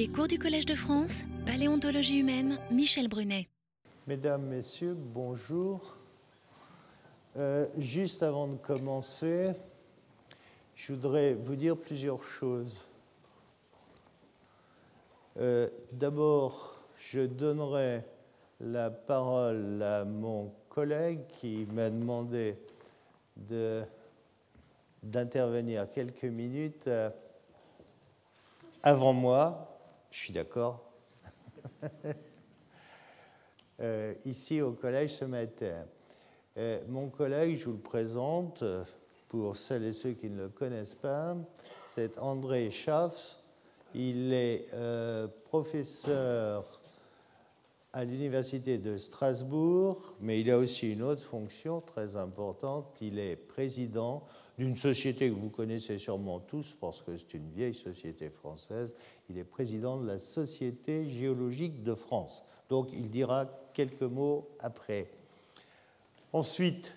Les cours du Collège de France, Paléontologie humaine, Michel Brunet. Mesdames, Messieurs, bonjour. Euh, juste avant de commencer, je voudrais vous dire plusieurs choses. Euh, d'abord, je donnerai la parole à mon collègue qui m'a demandé d'intervenir quelques minutes euh, avant moi. Je suis d'accord. Euh, ici au collège ce matin. Euh, mon collègue, je vous le présente pour celles et ceux qui ne le connaissent pas, c'est André Schaff. Il est professeur à l'Université de Strasbourg, mais il a aussi une autre fonction très importante. Il est président d'une société que vous connaissez sûrement tous parce que c'est une vieille société française. Il est président de la Société géologique de France. Donc il dira quelques mots après. Ensuite,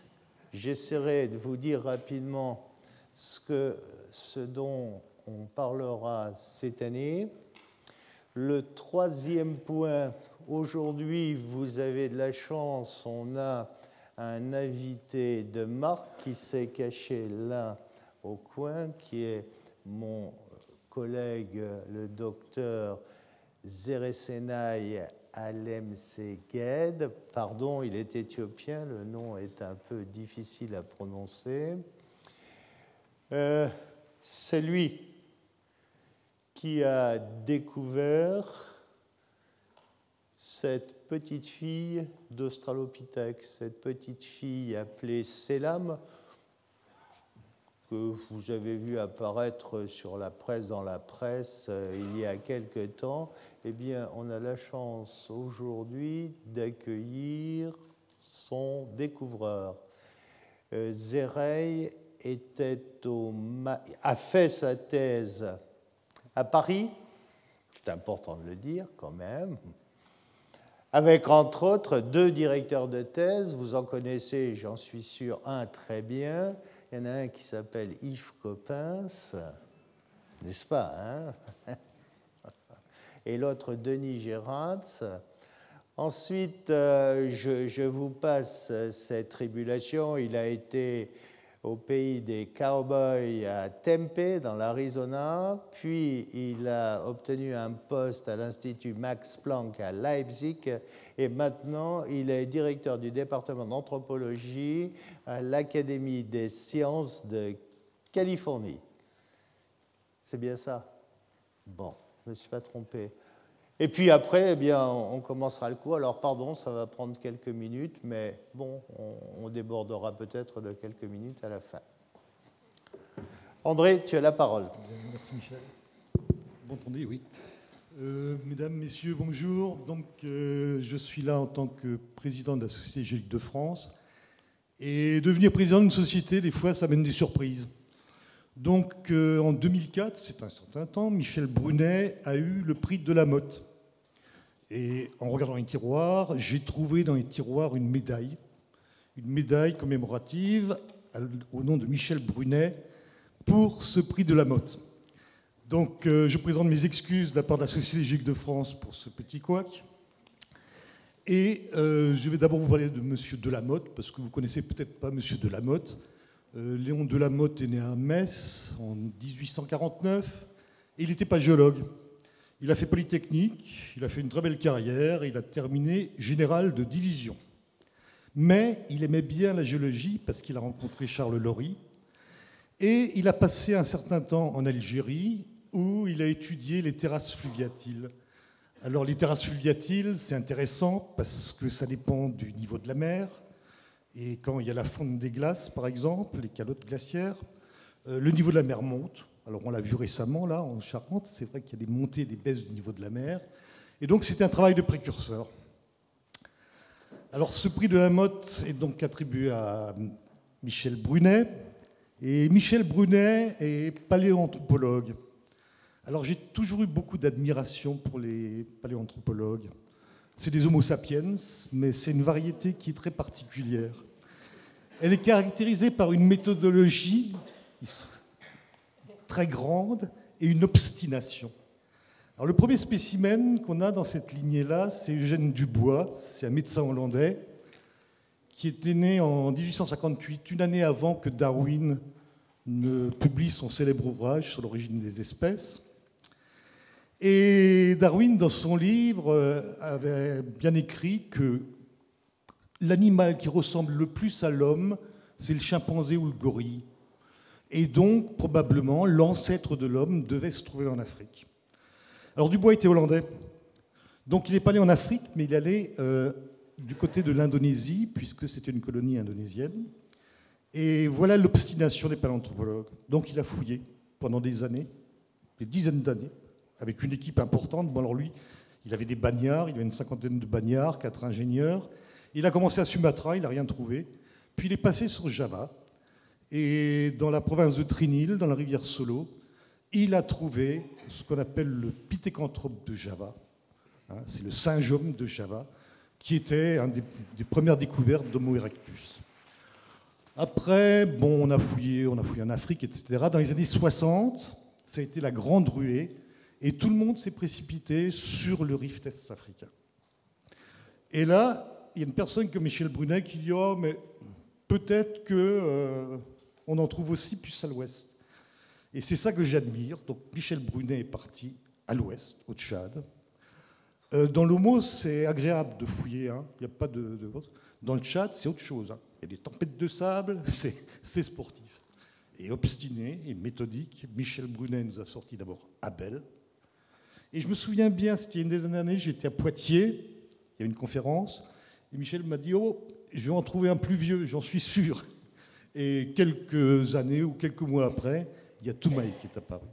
j'essaierai de vous dire rapidement ce, que, ce dont on parlera cette année. Le troisième point Aujourd'hui, vous avez de la chance, on a un invité de marque qui s'est caché là au coin, qui est mon collègue, le docteur Zeresenay Alem Seged. Pardon, il est éthiopien, le nom est un peu difficile à prononcer. Euh, c'est lui qui a découvert cette petite fille d'Australopithèque, cette petite fille appelée Selam, que vous avez vu apparaître sur la presse, dans la presse, euh, il y a quelque temps, eh bien, on a la chance aujourd'hui d'accueillir son découvreur. Euh, Zerey était au a fait sa thèse à Paris, c'est important de le dire quand même, avec entre autres deux directeurs de thèse. Vous en connaissez, j'en suis sûr, un très bien. Il y en a un qui s'appelle Yves Coppens, n'est-ce pas hein? Et l'autre Denis Gérard. Ensuite, euh, je, je, vous passe cette tribulation. Il a été au pays des cowboys à Tempe, dans l'Arizona. Puis il a obtenu un poste à l'Institut Max Planck à Leipzig. Et maintenant, il est directeur du département d'anthropologie à l'Académie des sciences de Californie. C'est bien ça? Bon, je ne me suis pas trompé. Et puis après, eh bien, on commencera le coup. Alors, pardon, ça va prendre quelques minutes, mais bon, on, débordera peut-être de quelques minutes à la fin. André, tu as la parole. Merci Michel. Bon entendu, oui. Euh, mesdames, Messieurs, bonjour. Donc, euh, je suis là en tant que président de la Société Géologique de France. Et devenir président d'une société, des fois, ça mène des surprises. Donc euh, en 2004, c'est un certain temps, Michel Brunet a eu le prix de la Motte. Et en regardant les tiroirs, j'ai trouvé dans les tiroirs une médaille, une médaille commémorative au nom de Michel Brunet pour ce prix de la Motte. Donc euh, je présente mes excuses de la part de la Société Géologique de France pour ce petit couac. Et euh, je vais d'abord vous parler de M. Delamotte, parce que vous connaissez peut-être pas M. Delamotte. Euh, Léon Delamotte est né à Metz en 1849 et il n'était pas géologue. Il a fait Polytechnique, il a fait une très belle carrière, il a terminé général de division. Mais il aimait bien la géologie parce qu'il a rencontré Charles Laurie et il a passé un certain temps en Algérie où il a étudié les terrasses fluviatiles. Alors les terrasses fluviatiles, c'est intéressant parce que ça dépend du niveau de la mer, et quand il y a la fonte des glaces, par exemple, les calottes glaciaires, euh, le niveau de la mer monte. Alors on l'a vu récemment là en Charente, c'est vrai qu'il y a des montées et des baisses du niveau de la mer. Et donc c'était un travail de précurseur. Alors ce prix de la Motte est donc attribué à Michel Brunet. Et Michel Brunet est paléoanthropologue. Alors j'ai toujours eu beaucoup d'admiration pour les paléoanthropologues. C'est des Homo sapiens, mais c'est une variété qui est très particulière. Elle est caractérisée par une méthodologie très grande et une obstination. Alors, le premier spécimen qu'on a dans cette lignée-là, c'est Eugène Dubois, c'est un médecin hollandais qui était né en 1858, une année avant que Darwin ne publie son célèbre ouvrage sur l'origine des espèces. Et Darwin, dans son livre, euh, avait bien écrit que l'animal qui ressemble le plus à l'homme, c'est le chimpanzé ou le gorille. Et donc, probablement, l'ancêtre de l'homme devait se trouver en Afrique. Alors, Dubois était hollandais. Donc, il n'est pas allé en Afrique, mais il allé euh, du côté de l'Indonésie, puisque c'était une colonie indonésienne. Et voilà l'obstination des paléanthropologues. Donc, il a fouillé pendant des années, des dizaines d'années, avec une équipe importante. Bon, alors lui, il avait des bagnards, il avait une cinquantaine de bagnards, quatre ingénieurs. Il a commencé à Sumatra, il n'a rien trouvé. Puis il est passé sur Java. Et dans la province de Trinil, dans la rivière Solo, il a trouvé ce qu'on appelle le pithécanthrope de Java. Hein, c'est le syngome de Java, qui était une des, premières découvertes d'Homo erectus. Après, bon, on a fouillé, on a fouillé en Afrique, etc. Dans les années 60, ça a été la grande ruée et tout le monde s'est précipité sur le rift est-africain. Et là, il y a une personne comme Michel Brunet qui dit Oh, mais peut-être qu'on euh, en trouve aussi plus à l'ouest. Et c'est ça que j'admire. Donc Michel Brunet est parti à l'ouest, au Tchad. Euh, dans l'Homo, c'est agréable de fouiller. Hein. Il n'y a pas de, Dans le Tchad, c'est autre chose. Hein. Il y a des tempêtes de sable, c'est sportif. Et obstiné et méthodique, Michel Brunet nous a sorti d'abord Abel, et je me souviens bien, c'était une des années, j'étais à Poitiers, il y a une conférence, et Michel m'a dit Oh, je vais en trouver un plus vieux, j'en suis sûr. Et quelques années ou quelques mois après, il y a Toumaï qui est apparu.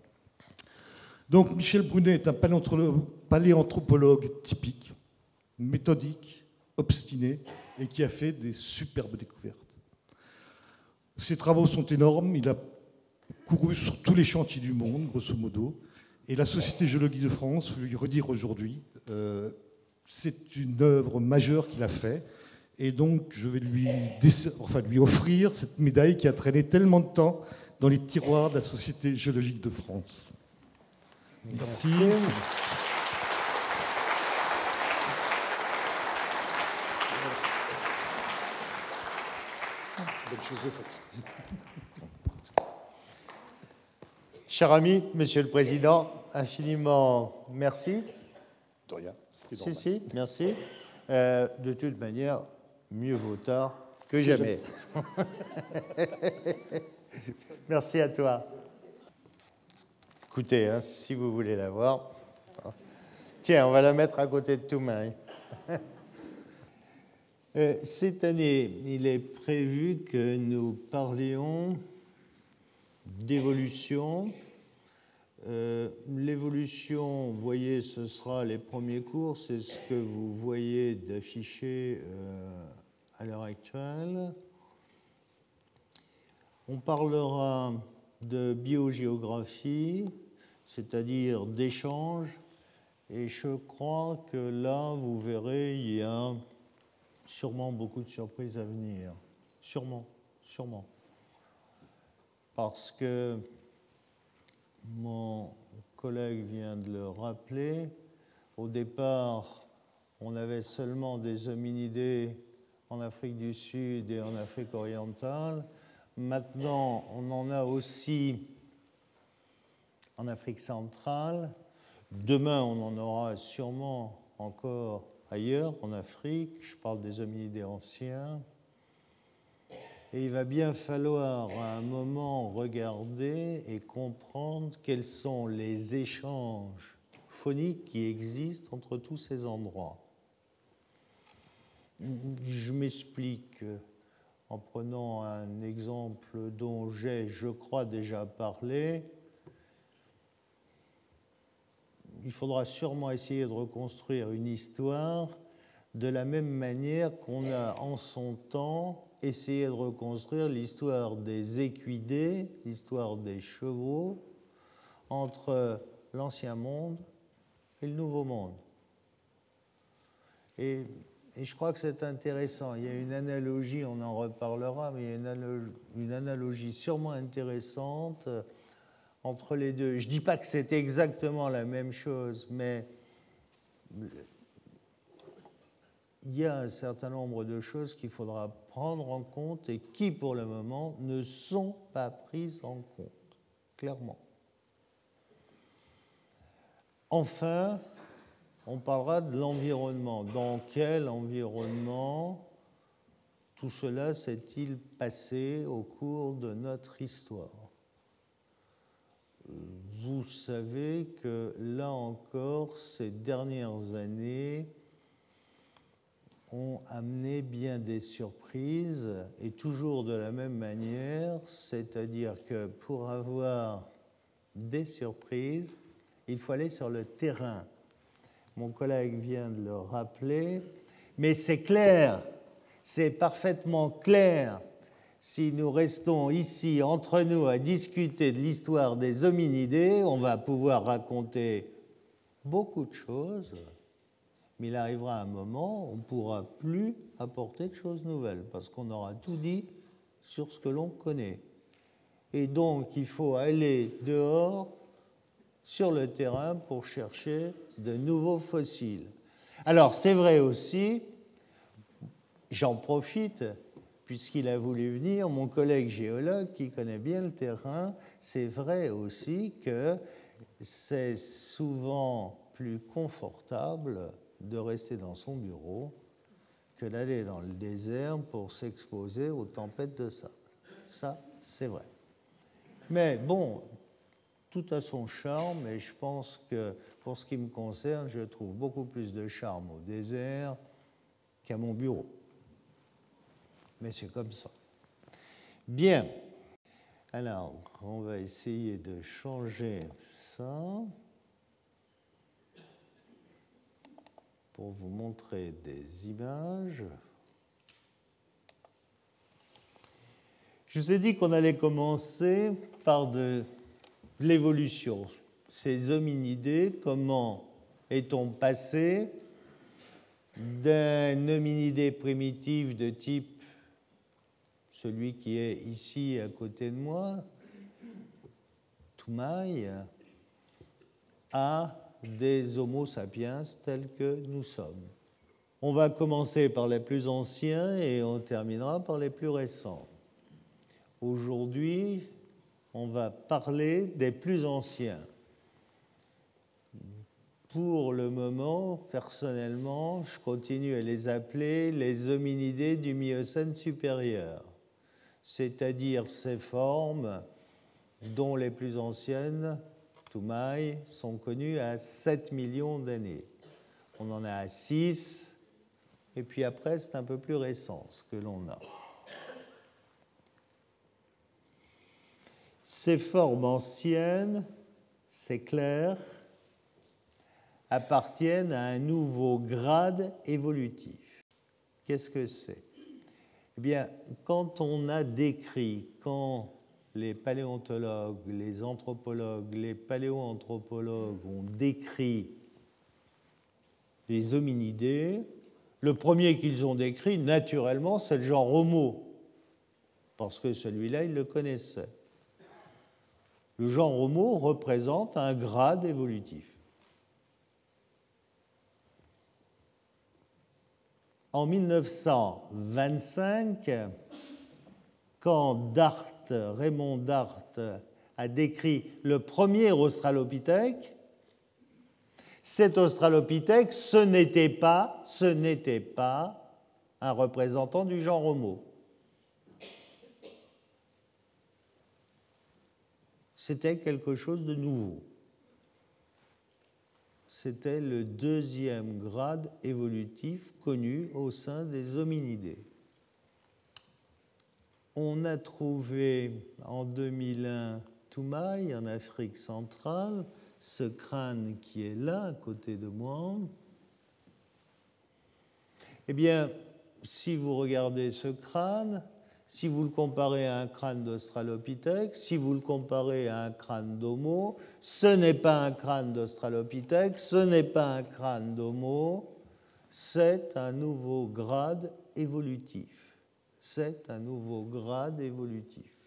Donc Michel Brunet est un paléanthropologue typique, méthodique, obstiné, et qui a fait des superbes découvertes. Ses travaux sont énormes, il a couru sur tous les chantiers du monde, grosso modo. Et la Société géologie de France, lui redire aujourd'hui, euh, c'est une œuvre majeure qu'il a fait. Et donc, je vais lui, offrir cette médaille qui a traîné tellement de temps dans les tiroirs de la Société géologique de France. Merci. Cher ami, Monsieur le Président, infiniment merci. De rien. Si, si, merci. Euh, de toute manière, mieux vaut tard que jamais. merci à toi. Écoutez, hein, si vous voulez la voir. Tiens, on va la mettre à côté de tout euh, cette année, il est prévu que nous parlions d'évolution euh, l'évolution, vous voyez, ce sera les premiers cours, c'est ce que vous voyez d'affiché euh, à l'heure actuelle. On parlera de biogéographie, c'est-à-dire d'échange, et je crois que là, vous verrez, il y a sûrement beaucoup de surprises à venir. Sûrement, sûrement. Parce que mon collègue vient de le rappeler. Au départ, on avait seulement des hominidés en Afrique du Sud et en Afrique orientale. Maintenant, on en a aussi en Afrique centrale. Demain, on en aura sûrement encore ailleurs, en Afrique. Je parle des hominidés anciens. Et il va bien falloir à un moment regarder et comprendre quels sont les échanges phoniques qui existent entre tous ces endroits. Je m'explique en prenant un exemple dont j'ai, je crois, déjà parlé. Il faudra sûrement essayer de reconstruire une histoire de la même manière qu'on a en son temps essayer de reconstruire l'histoire des équidés, l'histoire des chevaux, entre l'Ancien Monde et le Nouveau Monde. Et, je crois que c'est intéressant. Il y a une analogie, on en reparlera, mais il y a une analogie, une analogie sûrement intéressante entre les deux. Je ne dis pas que c'est exactement la même chose, mais il y a un certain nombre de choses qu'il faudra prendre en compte et qui, pour le moment, ne sont pas prises en compte, clairement. Enfin, on parlera de l'environnement. Dans quel environnement tout cela s'est-il passé au cours de notre histoire? Vous savez que là encore, ces dernières années ont amené bien des surprises et toujours de la même manière, c'est-à-dire que pour avoir des surprises, il faut aller sur le terrain. Mon collègue vient de le rappeler, mais c'est clair, c'est parfaitement clair. Si nous restons ici entre nous à discuter de l'histoire des hominidés, on va pouvoir raconter beaucoup de choses, mais il arrivera un moment où on ne pourra plus apporter de choses nouvelles, parce qu'on aura tout dit sur ce que l'on connaît. Et donc, il faut aller dehors sur le terrain pour chercher de nouveaux fossiles. Alors c'est vrai aussi, j'en profite, puisqu'il a voulu venir, mon collègue géologue qui connaît bien le terrain, c'est vrai aussi que c'est souvent plus confortable de rester dans son bureau que d'aller dans le désert pour s'exposer aux tempêtes de sable. Ça, c'est vrai. Mais bon, tout a son charme et je pense que pour ce qui me concerne, je trouve beaucoup plus de charme au désert qu'à mon bureau. Mais c'est comme ça. Bien. Alors, on va essayer de changer ça pour vous montrer des images. Je vous ai dit qu'on allait commencer par de l'évolution. Ces hominidés, comment est-on passé d'un hominidé primitif de type celui qui est ici à côté de moi, Toumaï, à des Homo sapiens tels que nous sommes. On va commencer par les plus anciens et on terminera par les plus récents. Aujourd'hui, on va parler des plus anciens. Pour le moment, personnellement, je continue à les appeler les hominidés du Miocène supérieur, c'est-à-dire ces formes dont les plus anciennes, Toumaï, sont connues à 7 millions d'années. On en a à 6, et puis après, c'est un peu plus récent ce que l'on a. Ces formes anciennes, c'est clair, appartiennent à un nouveau grade évolutif. Qu'est-ce que c'est? Eh bien, quand on a décrit, quand les paléontologues, les anthropologues, les paléoanthropologues ont décrit les hominidés, le premier qu'ils ont décrit, naturellement, c'est le genre Homo, parce que celui-là, ils le connaissaient le genre Homo représente un grade évolutif. En 1925, quand Dart, Raymond Dart a décrit le premier Australopithèque, cet Australopithèque, ce n'était pas, ce n'était pas un représentant du genre Homo. c'était quelque chose de nouveau. C'était le deuxième grade évolutif connu au sein des hominidés. On a trouvé en 2001 Toumaï en Afrique centrale, ce crâne qui est là à côté de moi. Eh bien, si vous regardez ce crâne, si vous le comparez à un crâne d'Australopithèque, si vous le comparez à un crâne d'Homo, ce n'est pas un crâne d'Australopithèque, ce n'est pas un crâne d'Homo, c'est un nouveau grade évolutif. C'est un nouveau grade évolutif.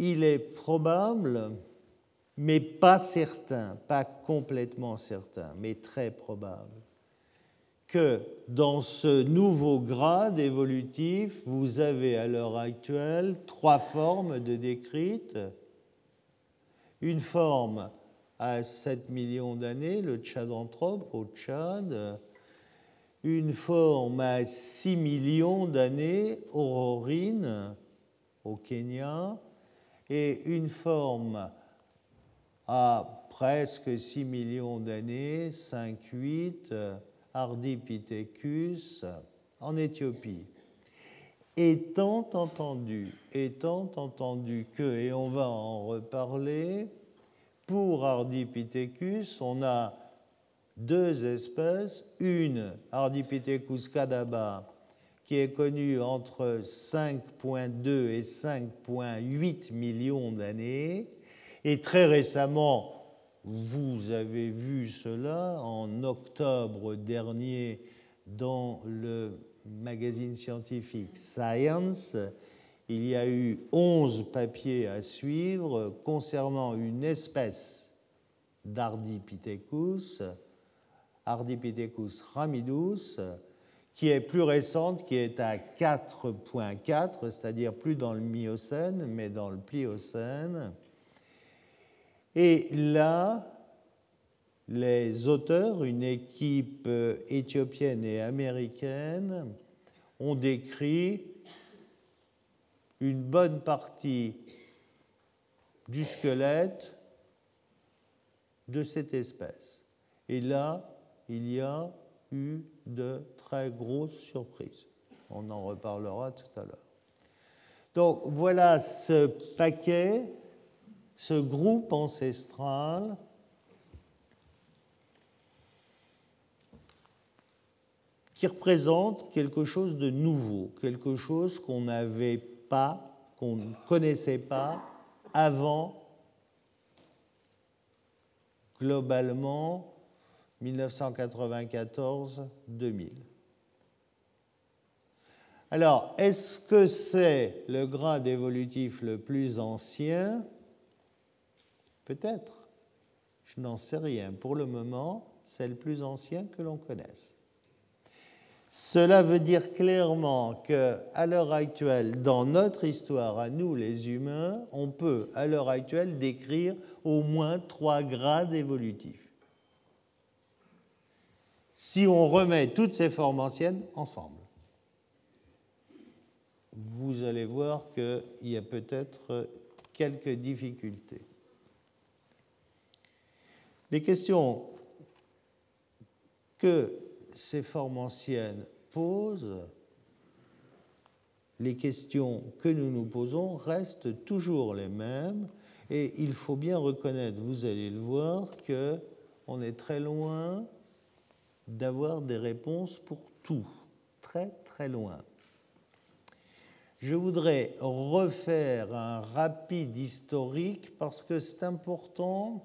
il est probable, mais pas certain, pas complètement certain, mais très probable, que dans ce nouveau grade évolutif, vous avez à l'heure actuelle trois formes de décrites. Une forme à 7 millions d'années, le Tchadanthrope au Tchad, une forme à 6 millions d'années, Aurorine au Kenya, et une forme à presque 6 millions d'années, 5-8, Ardipithecus en Éthiopie. Étant entendu, étant entendu que, et on va en reparler, pour Ardipithecus, on a deux espèces, une Ardipithecus cadaba, qui est connue entre 5.2 et 5.8 millions d'années, et très récemment, vous avez vu cela en octobre dernier dans le magazine scientifique Science. Il y a eu 11 papiers à suivre concernant une espèce d'Ardipithecus, Ardipithecus ramidus, qui est plus récente, qui est à 4.4, c'est-à-dire plus dans le Miocène, mais dans le Pliocène. Et là, les auteurs, une équipe euh, éthiopienne et américaine, ont décrit une bonne partie du squelette de cette espèce. Et là, il y a eu de très grosses surprises. On en reparlera tout à l'heure. Donc voilà ce paquet ce groupe ancestral qui représente quelque chose de nouveau, quelque chose qu'on n'avait pas, qu'on ne connaissait pas avant globalement 1994-2000. Alors, est-ce que c'est le grade évolutif le plus ancien? Peut-être. Je n'en sais rien. Pour le moment, c'est le plus ancien que l'on connaisse. Cela veut dire clairement que, à l'heure actuelle, dans notre histoire, à nous les humains, on peut, à l'heure actuelle, décrire au moins trois grades évolutifs. Si on remet toutes ces formes anciennes ensemble, vous allez voir qu'il y a peut-être quelques difficultés. Les questions que ces formes anciennes posent, les questions que nous nous posons restent toujours les mêmes et il faut bien reconnaître, vous allez le voir, que on est très loin d'avoir des réponses pour tout, très très loin. Je voudrais refaire un rapide historique parce que c'est important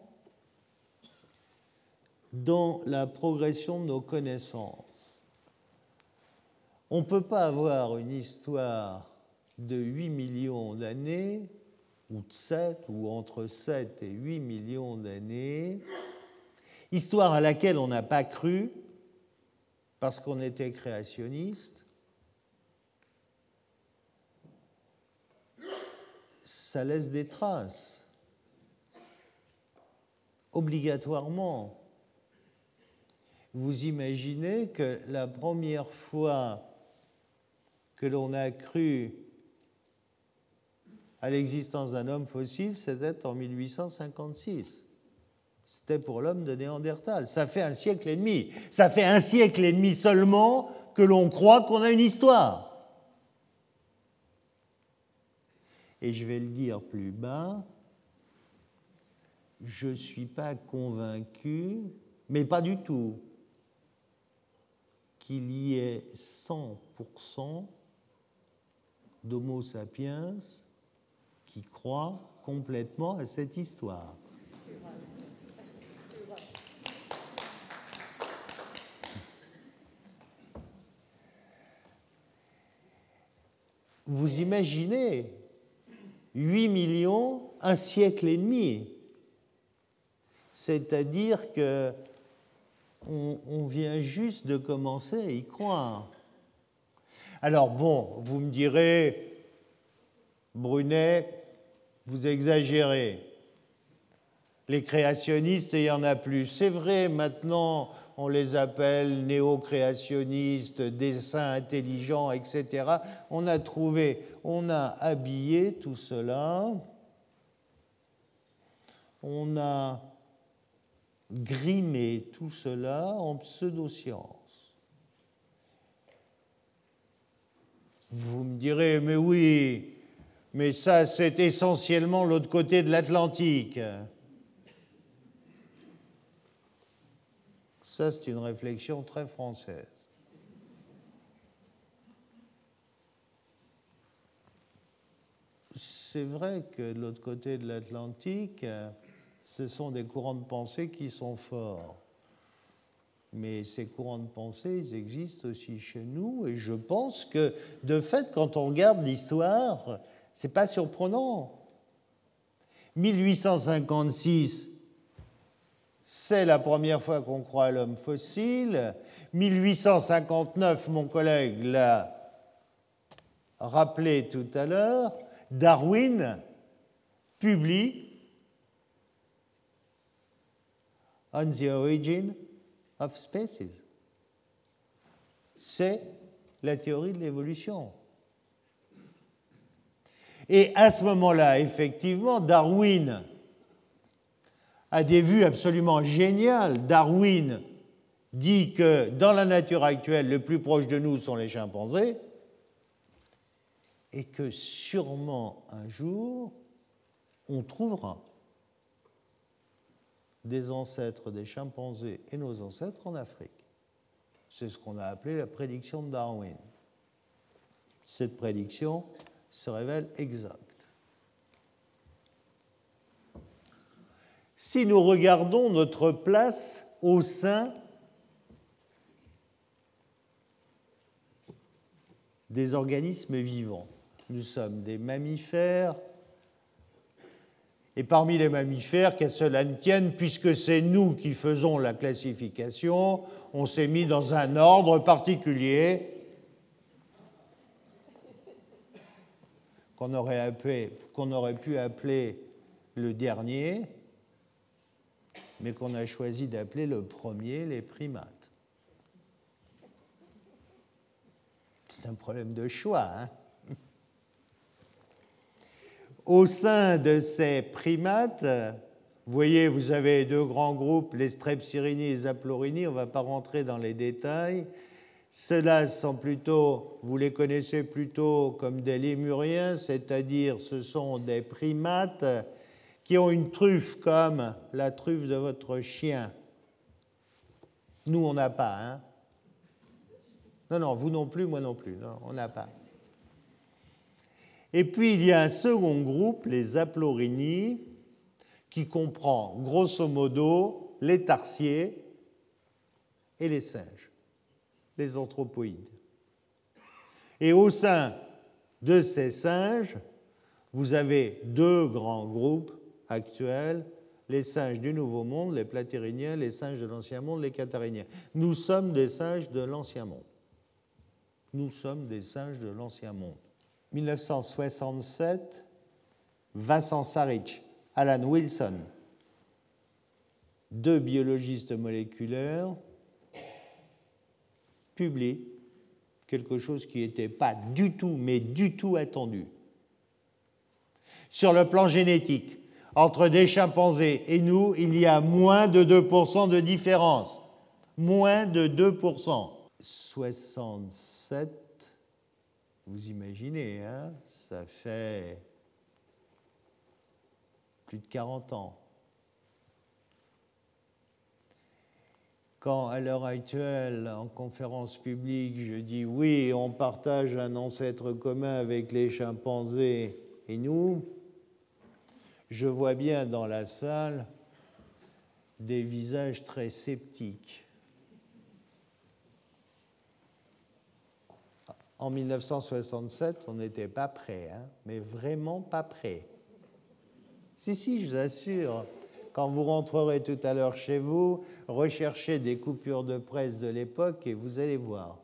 dans la progression de nos connaissances. On ne peut pas avoir une histoire de 8 millions d'années, ou de 7, ou entre 7 et 8 millions d'années, histoire à laquelle on n'a pas cru parce qu'on était créationniste, ça laisse des traces, obligatoirement vous imaginez que la première fois que l'on a cru à l'existence d'un homme fossile, c'était en 1856. C'était pour l'homme de Néandertal. Ça fait un siècle et demi. Ça fait un siècle et demi seulement que l'on croit qu'on a une histoire. Et je vais le dire plus bas, je ne suis pas convaincu, mais pas du tout, qu'il y ait 100% d'Homo sapiens qui croient complètement à cette histoire. Vous imaginez 8 millions, un siècle et demi. C'est-à-dire que on, vient juste de commencer à y croire. Alors bon, vous me direz, Brunet, vous exagérez. Les créationnistes, il y en a plus. C'est vrai, maintenant, on les appelle néo-créationnistes, dessins intelligents, etc. On a trouvé, on a habillé tout cela, on a grimé tout cela en pseudosciences. Vous me direz, mais oui, mais ça c'est essentiellement l'autre côté de l'Atlantique. Ça, c'est une réflexion très française. C'est vrai que de l'autre côté de l'Atlantique, ce sont des courants de pensée qui sont forts. Mais ces courants de pensée, ils existent aussi chez nous. Et je pense que, de fait, quand on regarde l'histoire, c'est pas surprenant. 1856, c'est la première fois qu'on croit à l'homme fossile. 1859, mon collègue l'a rappelé tout à l'heure, Darwin publie On the Origin of Species. C'est la théorie de l'évolution. Et à ce moment-là, effectivement, Darwin a des vues absolument géniales. Darwin dit que dans la nature actuelle, le plus proche de nous sont les chimpanzés, et que sûrement un jour, on trouvera des ancêtres des chimpanzés et nos ancêtres en Afrique. C'est ce qu'on a appelé la prédiction de Darwin. Cette prédiction se révèle exacte. Si nous regardons notre place au sein des organismes vivants. Nous sommes des mammifères, et parmi les mammifères, qu'à cela ne tienne, puisque c'est nous qui faisons la classification, on s'est mis dans un ordre particulier qu'on aurait, aurait, pu appeler le dernier, mais qu'on a choisi d'appeler le premier les primates. C'est un problème de choix. Hein Au sein de ces primates, vous voyez, vous avez deux grands groupes, les Strepsyrini et les Aplorini, on ne va pas rentrer dans les détails. Ceux-là sont plutôt, vous les connaissez plutôt comme des lémuriens, c'est-à-dire ce sont des primates qui ont une truffe comme la truffe de votre chien. Nous, on n'a pas, hein Non, non, vous non plus, moi non plus, non, on n'a pas. Et puis, il y a un second groupe, les aplorini, qui comprend grosso modo les tarsiers et les singes, les anthropoïdes. Et au sein de ces singes, vous avez deux grands groupes actuels, les singes du Nouveau Monde, les platyriniens, les singes de l'Ancien Monde, les cathariniens. Nous sommes des singes de l'Ancien Monde. Nous sommes des singes de l'Ancien Monde. 1967, Vincent Sarich, Alan Wilson, deux biologistes moléculaires, publient quelque chose qui n'était pas du tout, mais du tout attendu. Sur le plan génétique, entre des chimpanzés et nous, il y a moins de 2% de différence. Moins de 2%. 67, vous imaginez, hein, ça fait plus de 40 ans. Quand à l'heure actuelle, en conférence publique, je dis oui, on partage un ancêtre commun avec les chimpanzés et nous, je vois bien dans la salle des visages très sceptiques. en 1967, on n'était pas prêt, hein, mais vraiment pas prêt. Si, si, je vous assure, quand vous rentrerez tout à l'heure chez vous, recherchez des coupures de presse de l'époque et vous allez voir.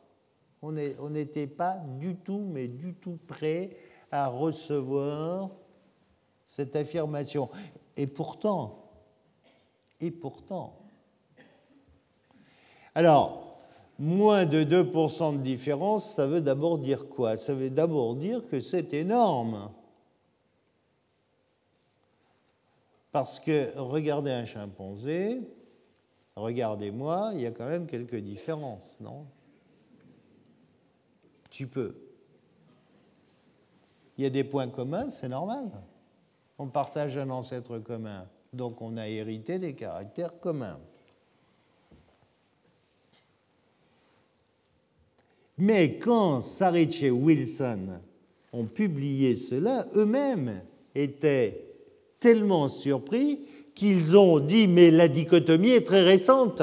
On n'était pas du tout, mais du tout prêt à recevoir cette affirmation. Et pourtant, et pourtant. Alors, moins de 2% de différence, ça veut d'abord dire quoi? Ça veut d'abord dire que c'est énorme. Parce que regardez un chimpanzé, regardez-moi, il y a quand même quelques différences, non? Tu peux. Il y a des points communs, c'est normal. On partage un ancêtre commun, donc on a hérité des caractères communs. Mais quand Saric et Wilson ont publié cela, eux-mêmes étaient tellement surpris qu'ils ont dit mais la dichotomie est très récente.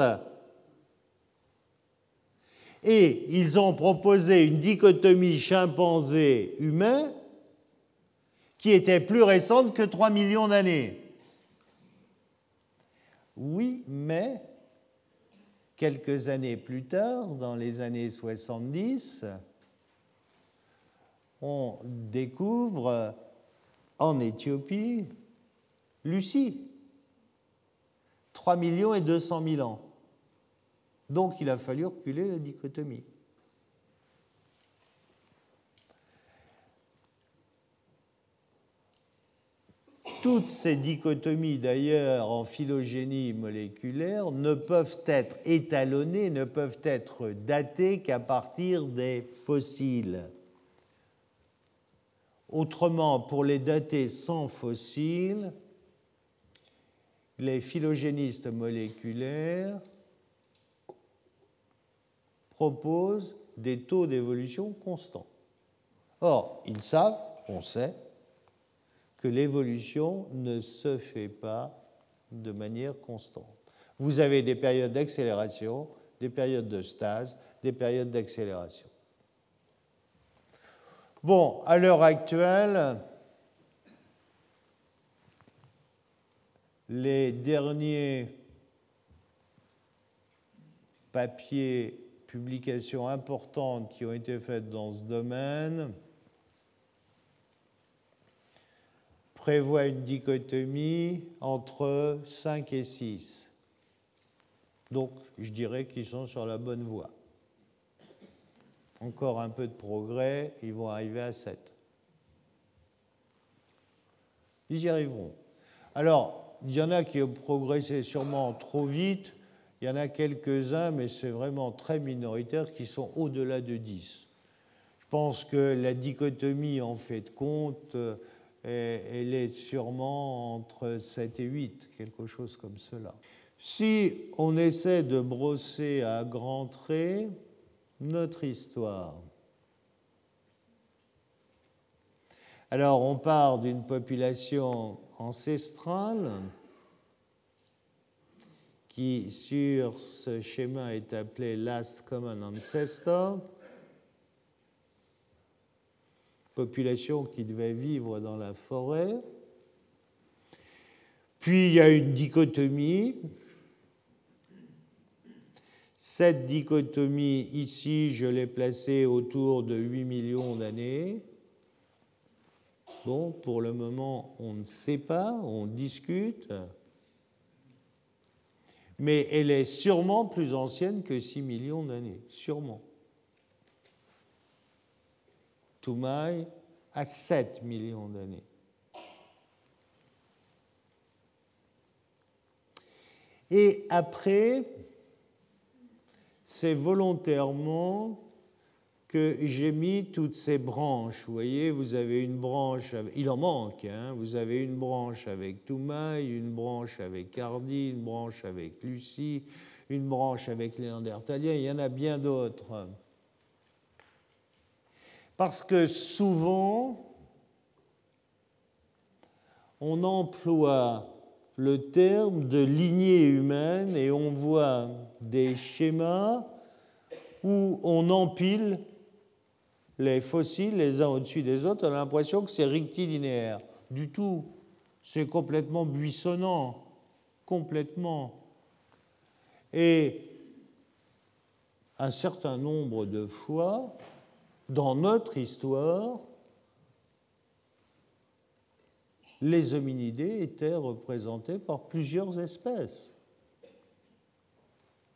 Et ils ont proposé une dichotomie chimpanzé-humain qui était plus récente que 3 millions d'années. Oui, mais quelques années plus tard, dans les années 70, on découvre en Éthiopie Lucie. 3 millions et 200 000 ans. Donc il a fallu reculer la dichotomie. Toutes ces dichotomies, d'ailleurs, en phylogénie moléculaire, ne peuvent être étalonnées, ne peuvent être datées qu'à partir des fossiles. Autrement, pour les dater sans fossiles, les phylogénistes moléculaires proposent des taux d'évolution constants. Or, ils savent, on sait, que l'évolution ne se fait pas de manière constante. Vous avez des périodes d'accélération, des périodes de stase, des périodes d'accélération. Bon, à l'heure actuelle, les derniers papiers, publications importantes qui ont été faites dans ce domaine prévoient une dichotomie entre 5 et 6. Donc, je dirais qu'ils sont sur la bonne voie. Encore un peu de progrès, ils vont arriver à 7. Ils y arriveront. Alors, il y en a qui ont progressé sûrement trop vite, il y en a quelques-uns, mais c'est vraiment très minoritaire, qui sont au-delà de 10. Je pense que la dichotomie en fait compte, euh, elle est sûrement entre 7 et 8, quelque chose comme cela. Si on essaie de brosser à grands traits notre histoire, alors on part d'une population ancestrale qui sur ce schéma est appelé Last Common Ancestor, population qui devait vivre dans la forêt. Puis il y a une dichotomie. Cette dichotomie, ici, je l'ai placée autour de 8 millions d'années. Bon, pour le moment, on ne sait pas, on discute, mais elle est sûrement plus ancienne que 6 millions d'années, sûrement. A 7 millions d'années. Et après, c'est volontairement que j'ai mis toutes ces branches. Vous voyez, vous avez une branche, il en manque, hein. vous avez une branche avec Toumaï, une branche avec Hardy, une branche avec Lucie, une branche avec les Néandertaliens, il y en a bien d'autres. Parce que souvent, on emploie le terme de lignée humaine et on voit des schémas où on empile les fossiles les uns au-dessus des autres, on a l'impression que c'est rectilinéaire. Du tout. C'est complètement buissonnant. Complètement. Et un certain nombre de fois, dans notre histoire, les hominidés étaient représentés par plusieurs espèces.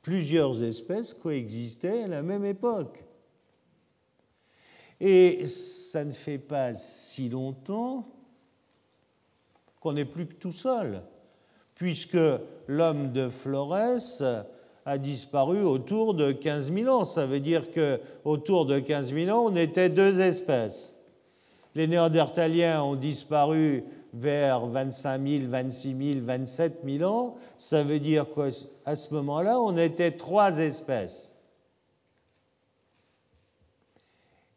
Plusieurs espèces coexistaient à la même époque. Et ça ne fait pas si longtemps qu'on n'est plus que tout seul, puisque l'homme de Flores a disparu autour de 15 000 ans. Ça veut dire qu'autour de 15 000 ans, on était deux espèces. Les Néandertaliens ont disparu vers 25 000, 26 000, 27 000 ans. Ça veut dire qu'à ce moment-là, on était trois espèces.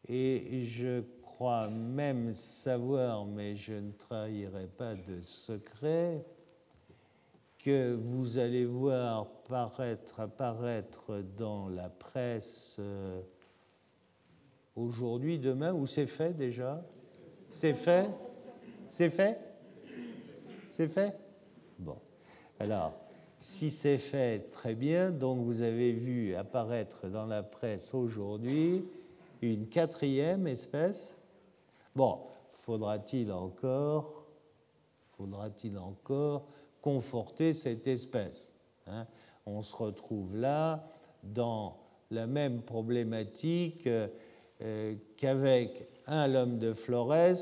Et je crois même savoir, mais je ne trahirai pas de secret, que vous allez voir paraître, apparaître dans la presse euh, aujourd'hui, demain, ou c'est fait déjà? C'est fait? C'est fait? C'est fait? Bon. Alors, si c'est fait, très bien. Donc, vous avez vu apparaître dans la presse aujourd'hui une quatrième espèce. Bon, faudra-t-il encore, faudra-t-il encore conforter cette espèce hein On se retrouve là dans la même problématique euh, qu'avec un l'homme de Flores.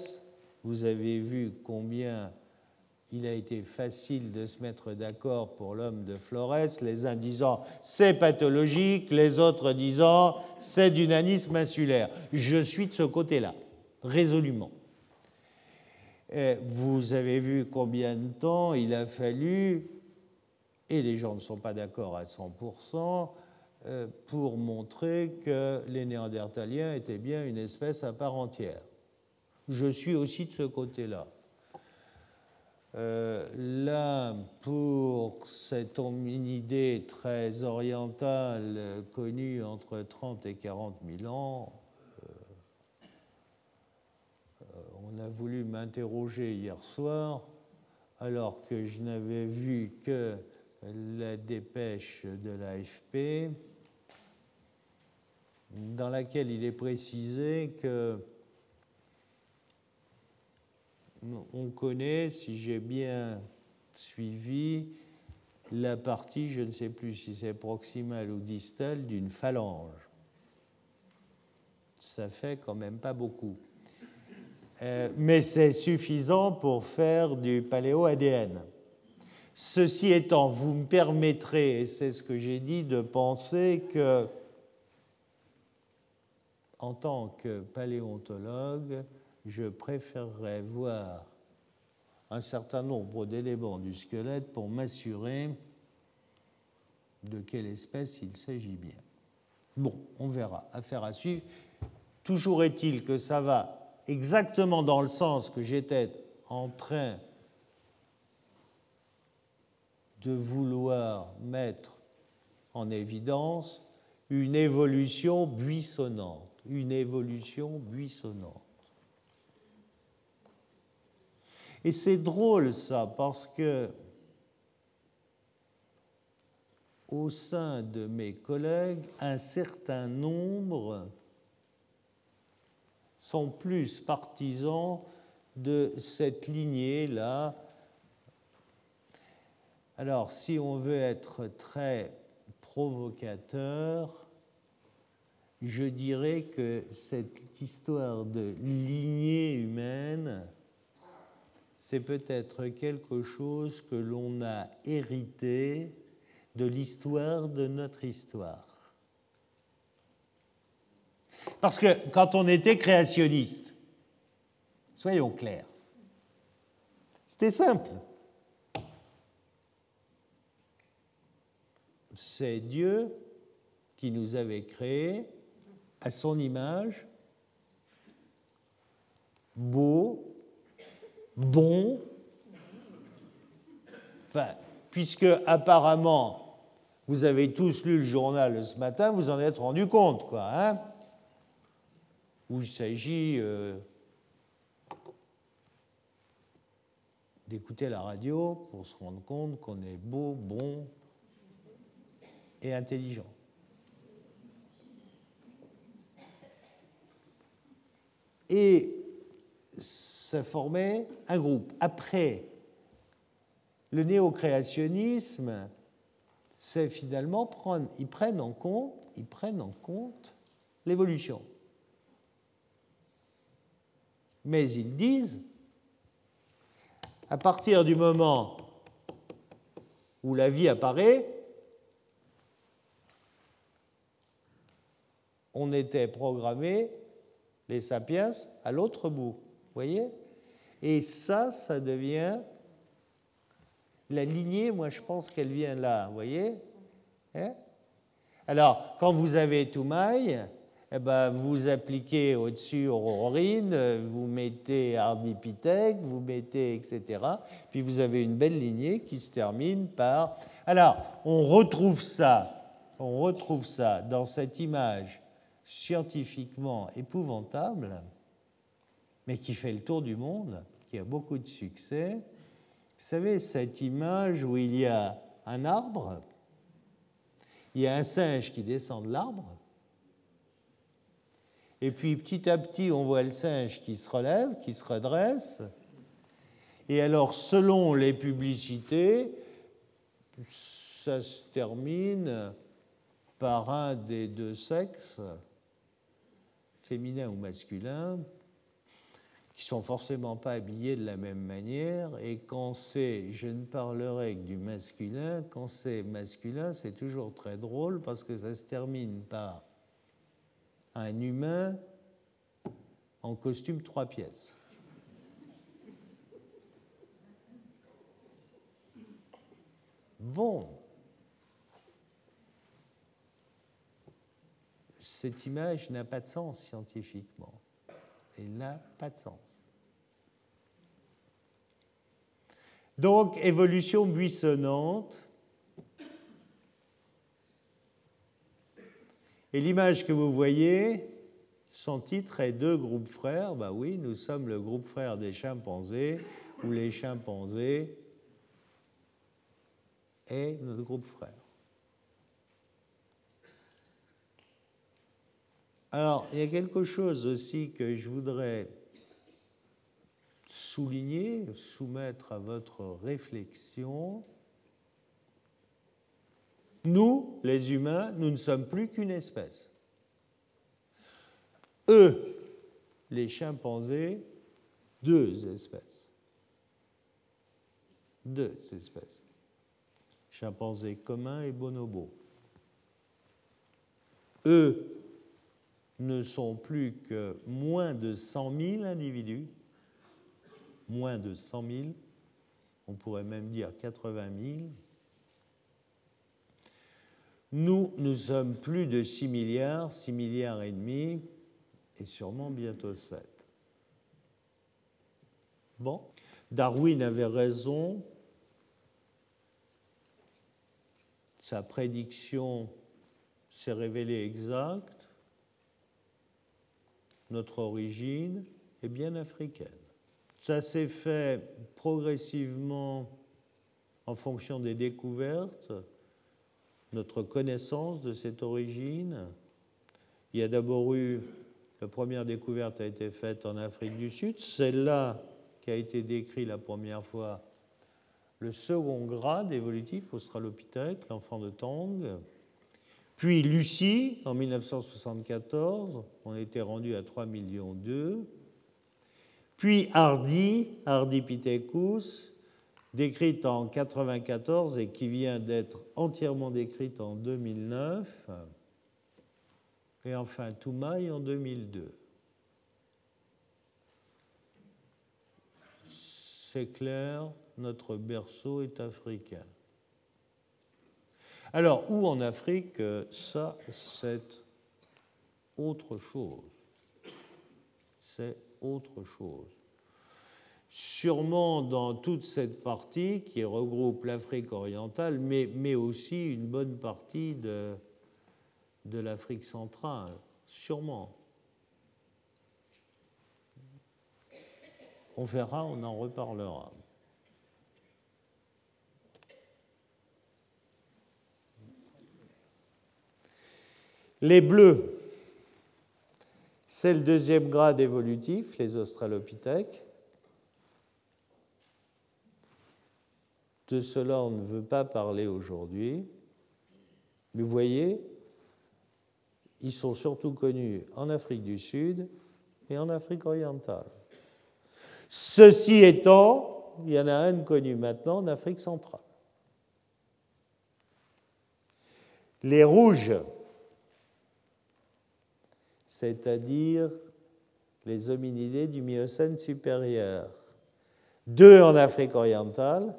Vous avez vu combien il a été facile de se mettre d'accord pour l'homme de Flores, les uns disant c'est pathologique, les autres disant c'est d'unanisme insulaire. Je suis de ce côté-là, résolument. Vous avez vu combien de temps il a fallu, et les gens ne sont pas d'accord à 100%, euh, pour montrer que les Néandertaliens étaient bien une espèce à part entière. Je suis aussi de ce côté-là. Euh, là, pour cette hominidé très orientale connue entre 30 et 40 000 ans, euh, euh, on a voulu m'interroger hier soir, alors que je n'avais vu que la dépêche de l'AFP, dans laquelle il est précisé que on connaît, si j'ai bien suivi, la partie, je ne sais plus si c'est proximale ou distale, d'une phalange. Ça fait quand même pas beaucoup. Euh, mais c'est suffisant pour faire du paléo-ADN. Ceci étant, vous me permettrez, et c'est ce que j'ai dit, de penser que, en tant que paléontologue, je préférerais voir un certain nombre d'éléments du squelette pour m'assurer de quelle espèce il s'agit bien. Bon, on verra, affaire à suivre. Toujours est-il que ça va exactement dans le sens que j'étais en train de vouloir mettre en évidence une évolution buissonnante, une évolution buissonnante. Et c'est drôle ça, parce que au sein de mes collègues, un certain nombre sont plus partisans de cette lignée-là. Alors, si on veut être très provocateur, je dirais que cette histoire de lignée humaine c'est peut-être quelque chose que l'on a hérité de l'histoire de notre histoire. Parce que quand on était créationniste, soyons clairs, c'était simple. C'est Dieu qui nous avait créés à son image, beau, bon, enfin, puisque apparemment vous avez tous lu le journal ce matin, vous en êtes rendu compte, quoi. Hein où il s'agit euh, d'écouter la radio pour se rendre compte qu'on est beau, bon et intelligent. Et ça formait un groupe. Après, le néocréationnisme, c'est finalement prendre, ils prennent en compte, ils prennent en compte l'évolution. Mais ils disent, à partir du moment où la vie apparaît, on était programmé, les sapiens, à l'autre bout. Voyez? Et ça, ça devient la lignée, moi je pense qu'elle vient là, vous voyez? Hein? Alors, quand vous avez Toumaï, eh ben, vous appliquez au-dessus Aurorine, vous mettez Ardipithèque, vous mettez etc. Puis vous avez une belle lignée qui se termine par. Alors, on retrouve ça, on retrouve ça dans cette image scientifiquement épouvantable, mais qui fait le tour du monde, qui a beaucoup de succès. Vous savez, cette image où il y a un arbre, il y a un singe qui descend de l'arbre, et puis petit à petit, on voit le singe qui se relève, qui se redresse. Et alors, selon les publicités, ça se termine par un des deux sexes, féminin ou masculin, qui sont forcément pas habillés de la même manière. Et quand c'est, je ne parlerai que du masculin, quand c'est masculin, c'est toujours très drôle parce que ça se termine par un humain en costume trois pièces. Bon. Cette image n'a pas de sens scientifiquement. Elle n'a pas de sens. Donc, évolution buissonnante, Et l'image que vous voyez, son titre est Deux groupes frères. Ben oui, nous sommes le groupe frère des chimpanzés, ou les chimpanzés et notre groupe frère. Alors, il y a quelque chose aussi que je voudrais souligner, soumettre à votre réflexion. Nous, les humains, nous ne sommes plus qu'une espèce. Eux, les chimpanzés, deux espèces. Deux espèces. Chimpanzés communs et bonobos. Eux ne sont plus que moins de 100 000 individus, moins de 100 000, on pourrait même dire 80 000, nous, nous sommes plus de 6 milliards, 6 milliards et demi, et sûrement bientôt 7. Bon, Darwin avait raison. Sa prédiction s'est révélée exacte. Notre origine est bien africaine. Ça s'est fait progressivement en fonction des découvertes notre connaissance de cette origine. Il y a d'abord eu, la première découverte a été faite en Afrique du Sud, celle-là qui a été décrit la première fois, le second grade évolutif, Australopithèque, l'enfant de Tang. Puis Lucie, en 1974, on était rendu à 3 millions d'eux. Puis Hardy, Ardipithecus, décrite en 1994 et qui vient d'être entièrement décrite en 2009, et enfin Toumaï en 2002. C'est clair, notre berceau est africain. Alors, où en Afrique, ça, c'est autre chose. C'est autre chose sûrement dans toute cette partie qui regroupe l'Afrique orientale, mais, mais, aussi une bonne partie de, de l'Afrique centrale, sûrement. on verra, on en reparlera. Les bleus, c'est le deuxième grade évolutif, les australopithèques. De cela, on ne veut pas parler aujourd'hui. Mais vous voyez, ils sont surtout connus en Afrique du Sud et en Afrique orientale. Ceci étant, il y en a un connu maintenant en Afrique centrale. Les rouges, c'est-à-dire les hominidés du Miocène supérieur, deux en Afrique orientale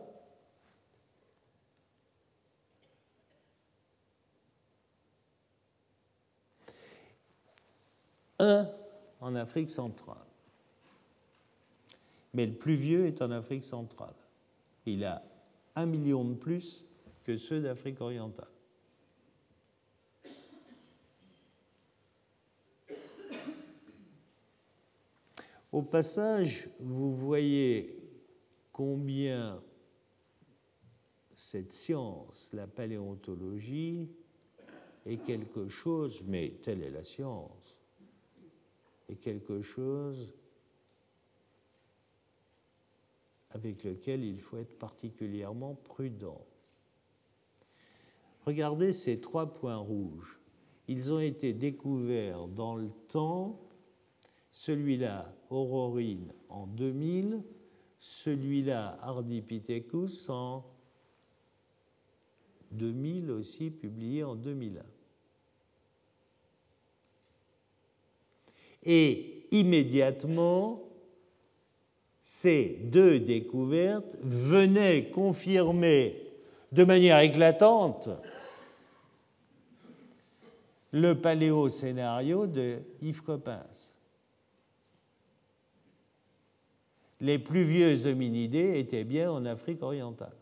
un en Afrique centrale. Mais le plus vieux est en Afrique centrale. Il a un million de plus que ceux d'Afrique orientale. Au passage, vous voyez combien cette science, la paléontologie, est quelque chose, mais telle est la science, est quelque chose avec lequel il faut être particulièrement prudent. Regardez ces trois points rouges. Ils ont été découverts dans le temps, celui-là, Aurorine, en 2000, celui-là, Ardipithecus, en 2000 aussi, publié en 2001. Et immédiatement, ces deux découvertes venaient confirmer de manière éclatante le paléo-scénario de Yves Coppens. Les plus vieux hominidés étaient bien en Afrique orientale.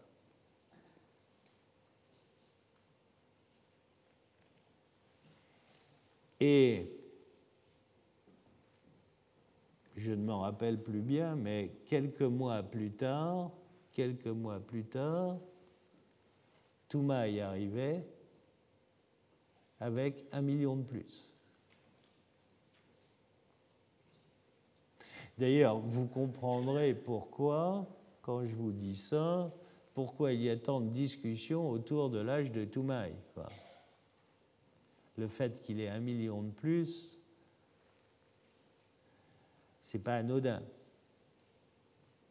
Et je ne m'en rappelle plus bien, mais quelques mois plus tard, quelques mois plus tard, Touma arrivait avec un million de plus. D'ailleurs, vous comprendrez pourquoi, quand je vous dis ça, pourquoi il y a tant de discussions autour de l'âge de Toumaï. Le fait qu'il ait un million de plus, c'est pas anodin.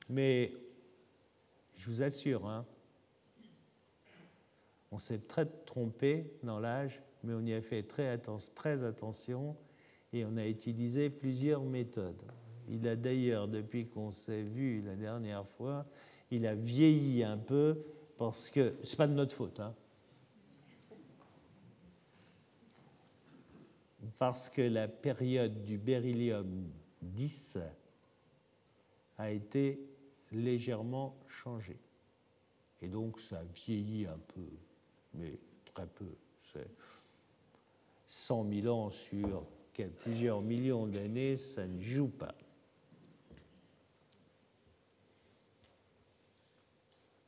Mais je vous assure, hein, on s'est très trompé dans l'âge, mais on y a fait très, très attention et on a utilisé plusieurs méthodes. Il a d'ailleurs, depuis qu'on s'est vu la dernière fois, il a vieilli un peu parce que c'est pas de notre faute. Hein, parce que la période du beryllium 10 a été légèrement changé. Et donc ça a vieilli un peu, mais très peu. C'est 100 000 ans sur plusieurs millions d'années, ça ne joue pas.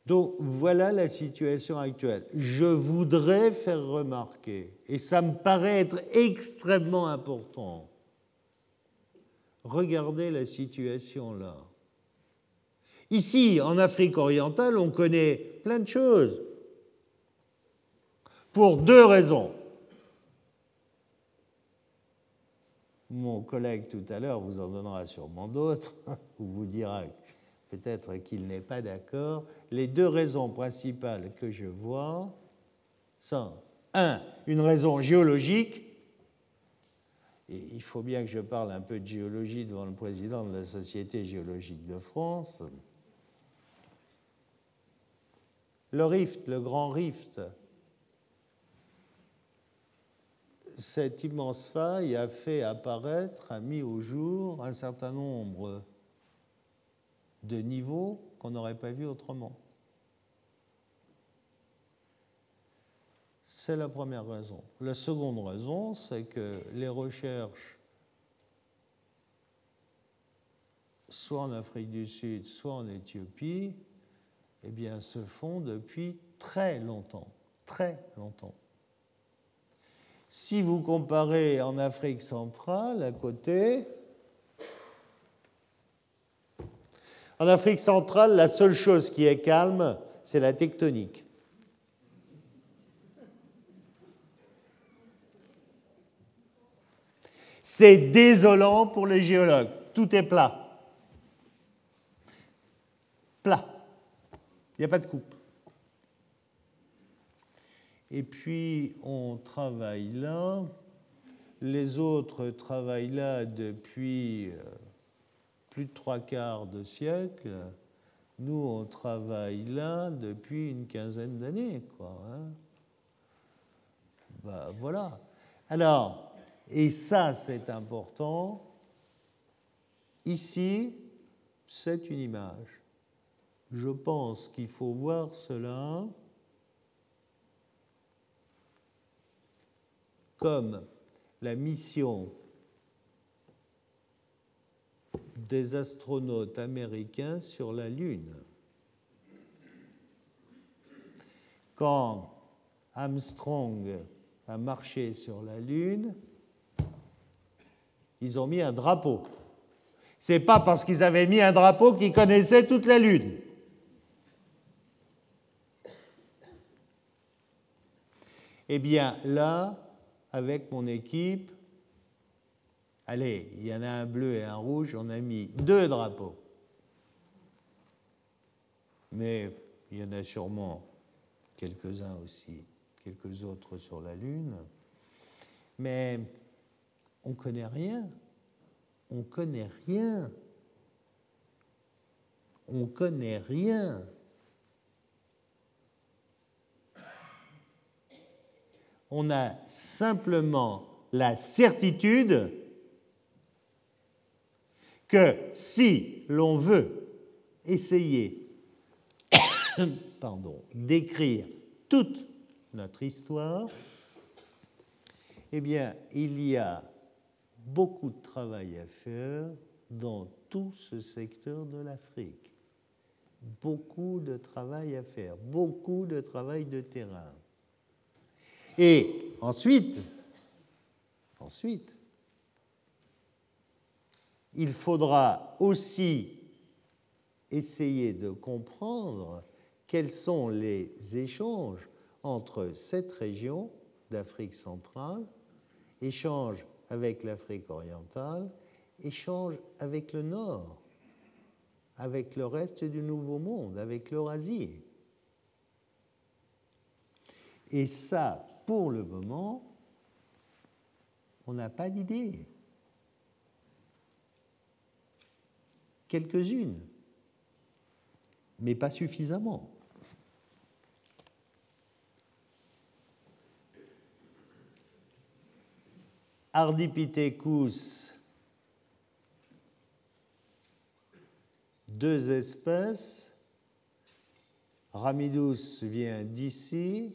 Donc voilà la situation actuelle. Je voudrais faire remarquer, et ça me paraît être extrêmement important, Regardez la situation là. Ici, en Afrique orientale, on connaît plein de choses. Pour deux raisons. Mon collègue tout à l'heure vous en donnera sûrement d'autres, ou vous dira peut-être qu'il n'est pas d'accord. Les deux raisons principales que je vois sont, un, une raison géologique, il faut bien que je parle un peu de géologie devant le président de la Société géologique de France. Le rift, le grand rift, cette immense faille a fait apparaître, a mis au jour un certain nombre de niveaux qu'on n'aurait pas vus autrement. C'est la première raison. La seconde raison, c'est que les recherches soit en Afrique du Sud, soit en Éthiopie, eh bien, se font depuis très longtemps, très longtemps. Si vous comparez en Afrique centrale, à côté, en Afrique centrale, la seule chose qui est calme, c'est la tectonique. C'est désolant pour les géologues. Tout est plat. Plat. Il n'y a pas de coupe. Et puis, on travaille là. Les autres travaillent là depuis euh, plus de trois quarts de siècle. Nous, on travaille là depuis une quinzaine d'années, quoi. Bah, voilà. Alors, et ça, c'est important. Ici, c'est une image. Je pense qu'il faut voir cela comme la mission des astronautes américains sur la Lune. Quand Armstrong a marché sur la Lune, ils ont mis un drapeau. C'est pas parce qu'ils avaient mis un drapeau qu'ils connaissaient toute la Lune. Eh bien, là, avec mon équipe, allez, il y en a un bleu et un rouge, on a mis deux drapeaux. Mais il y en a sûrement quelques-uns aussi, quelques autres sur la Lune. Mais on ne connaît rien. On ne connaît rien. On ne connaît rien. On a simplement la certitude que si l'on veut essayer d'écrire toute notre histoire, eh bien, il y a beaucoup de travail à faire dans tout ce secteur de l'Afrique. Beaucoup de travail à faire, beaucoup de travail de terrain. Et ensuite, ensuite, il faudra aussi essayer de comprendre quels sont les échanges entre cette région d'Afrique centrale, échanges avec l'Afrique orientale, échange avec le Nord, avec le reste du Nouveau Monde, avec l'Eurasie. Et ça, pour le moment, on n'a pas d'idée. Quelques-unes, mais pas suffisamment. Ardipithecus, deux espèces. Ramidus vient d'ici.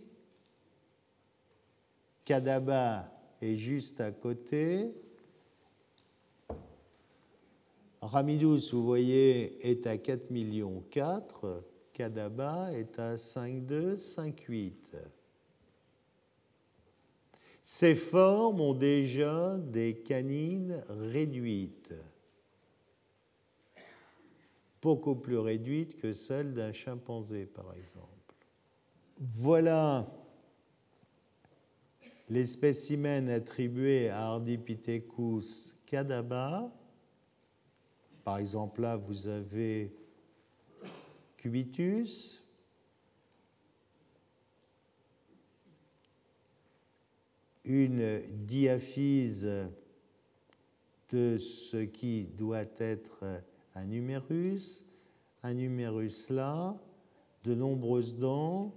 Kadaba est juste à côté. Ramidus, vous voyez, est à 4 millions 4. Kadaba est à 5,2, 5,8. Ces formes ont déjà des canines réduites, beaucoup plus réduites que celles d'un chimpanzé, par exemple. Voilà les spécimens attribués à Ardipithecus cadaba. Par exemple, là, vous avez Cubitus, une diaphyse de ce qui doit être un numérus, un numérus là, de nombreuses dents,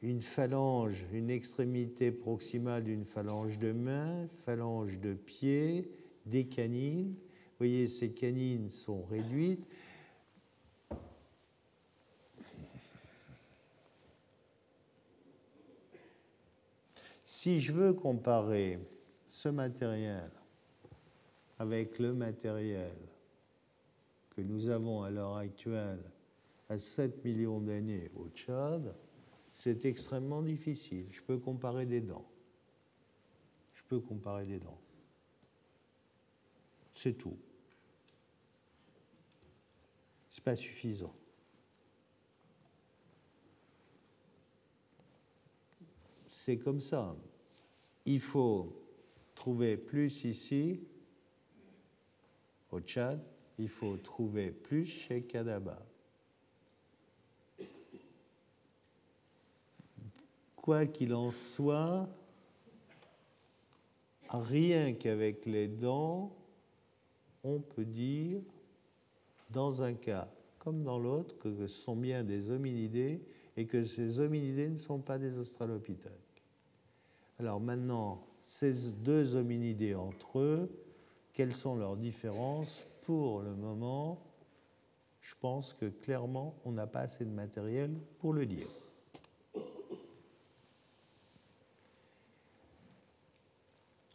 une phalange, une extrémité proximale d'une phalange de main, phalange de pied, des canines. Vous voyez, ces canines sont réduites. Si je veux comparer ce matériel avec le matériel que nous avons à l'heure actuelle à 7 millions d'années au Tchad, c'est extrêmement difficile. Je peux comparer des dents. Je peux comparer des dents. C'est tout. Ce n'est pas suffisant. C'est comme ça. Il faut trouver plus ici, au Tchad, il faut trouver plus chez Kadaba. Quoi qu'il en soit, rien qu'avec les dents, on peut dire, dans un cas comme dans l'autre, que ce sont bien des hominidés et que ces hominidés ne sont pas des australopithèques. Alors maintenant, ces deux hominidés entre eux, quelles sont leurs différences Pour le moment, je pense que clairement, on n'a pas assez de matériel pour le dire.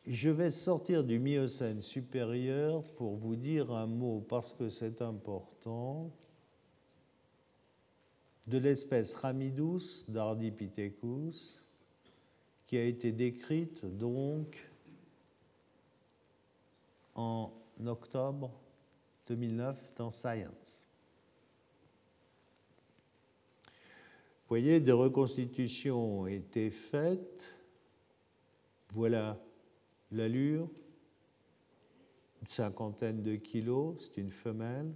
Je vais sortir du Miocène supérieur pour vous dire un mot, parce que c'est important, de l'espèce Ramidus d'Ardipithecus, qui a été décrite donc en octobre 2009 dans Science. Vous voyez, des reconstitutions ont été faites. Voilà l'allure, une cinquantaine de kilos, c'est une femelle.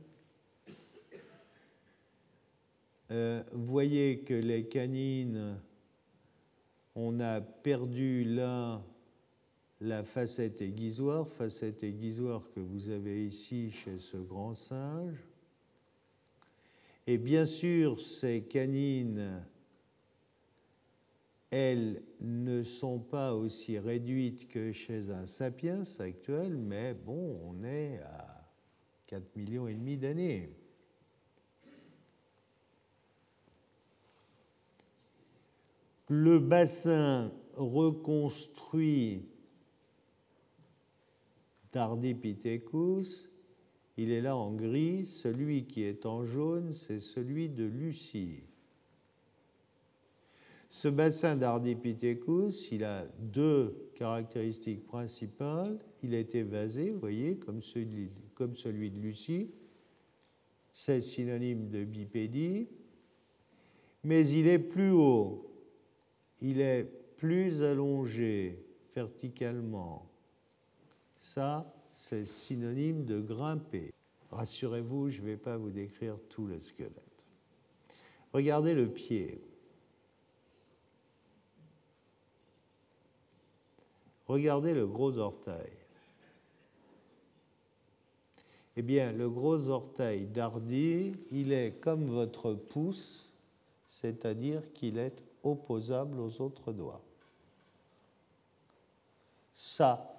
Euh, voyez que les canines, on a perdu là la facette aiguisoire, facette aiguisoire que vous avez ici chez ce grand singe. Et bien sûr, ces canines elles ne sont pas aussi réduites que chez un sapiens actuel, mais bon, on est à 4 millions et demi d'années. Le bassin reconstruit d'Ardipithecus, il est là en gris, celui qui est en jaune, c'est celui de Lucie. Ce bassin d'Ardipithecus, il a deux caractéristiques principales. Il est évasé, vous voyez, comme celui, de Lucie. C'est synonyme de bipédie. Mais il est plus haut. Il est plus allongé verticalement. Ça, c'est synonyme de grimper. Rassurez-vous, je ne vais pas vous décrire tout le squelette. Regardez le pied. Regardez le gros orteil. Eh bien, le gros orteil d'Hardy, il est comme votre pouce, c'est-à-dire qu'il est opposable aux autres doigts. Ça,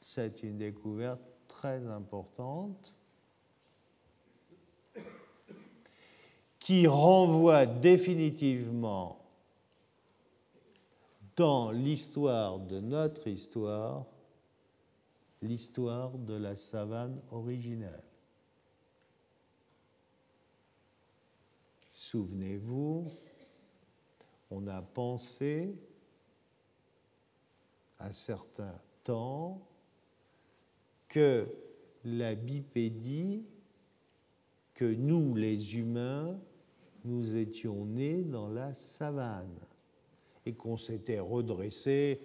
c'est une découverte très importante qui renvoie définitivement dans l'histoire de notre histoire, l'histoire de la savane originelle. Souvenez-vous, on a pensé un certain temps que la bipédie, que nous les humains, nous étions nés dans la savane et qu'on s'était redressé,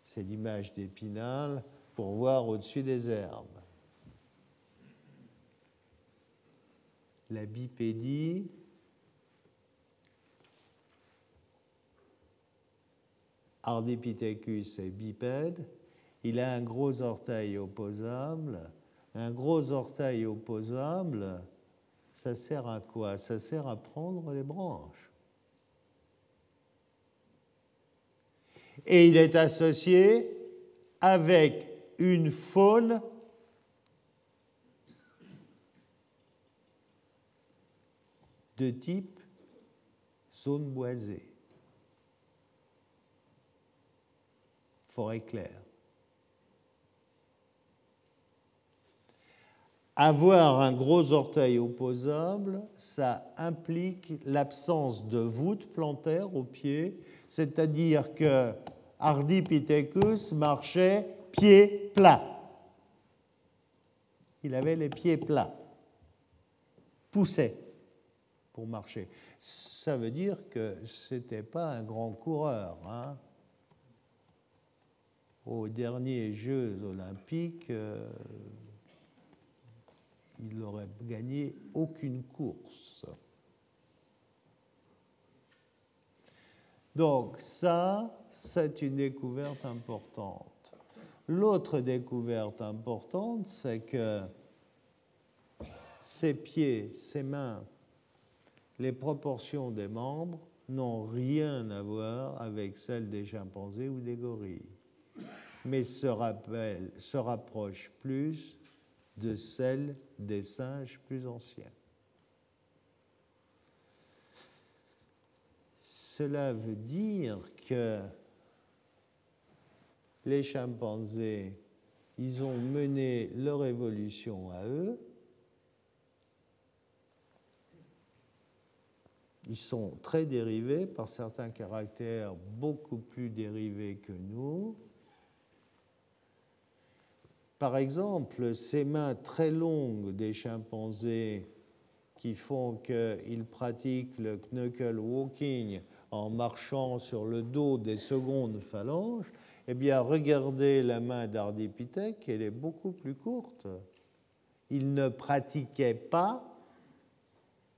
c'est l'image d'Épinal, pour voir au-dessus des herbes. La bipédie, Ardipithecus est bipède, il a un gros orteil opposable. Un gros orteil opposable, ça sert à quoi? Ça sert à prendre les branches. et il est associé avec une faune de type zone boisée, forêt claire. avoir un gros orteil opposable, ça implique l'absence de voûte plantaire au pied, c'est-à-dire que Ardipithecus marchait pied plat. Il avait les pieds plats, poussait pour marcher. Ça veut dire que ce n'était pas un grand coureur. Hein. Aux derniers Jeux olympiques, euh, il n'aurait gagné aucune course. Donc ça, c'est une découverte importante. L'autre découverte importante, c'est que ses pieds, ses mains, les proportions des membres n'ont rien à voir avec celles des chimpanzés ou des gorilles, mais se, rapprochent plus de celles des singes plus anciens. Cela veut dire que les chimpanzés, ils ont mené leur évolution à eux. Ils sont très dérivés par certains caractères beaucoup plus dérivés que nous. Par exemple, ces mains très longues des chimpanzés qui font qu'ils pratiquent le knuckle walking en marchant sur le dos des secondes phalanges, eh bien, regardez la main d'Ardipithèque, elle est beaucoup plus courte. Il ne pratiquait pas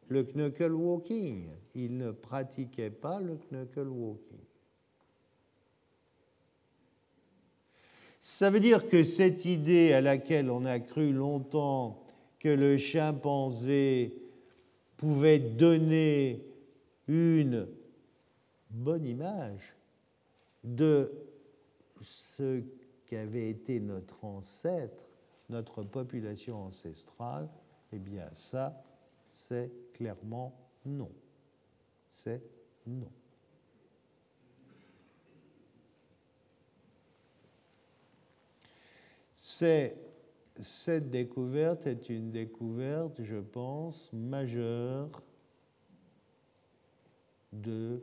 le knuckle walking. Il ne pratiquait pas le knuckle walking. Ça veut dire que cette idée à laquelle on a cru longtemps que le chimpanzé pouvait donner une bonne image de ce qu'avait été notre ancêtre, notre population ancestrale, eh bien ça, c'est clairement non. C'est non. Cette découverte est une découverte, je pense, majeure de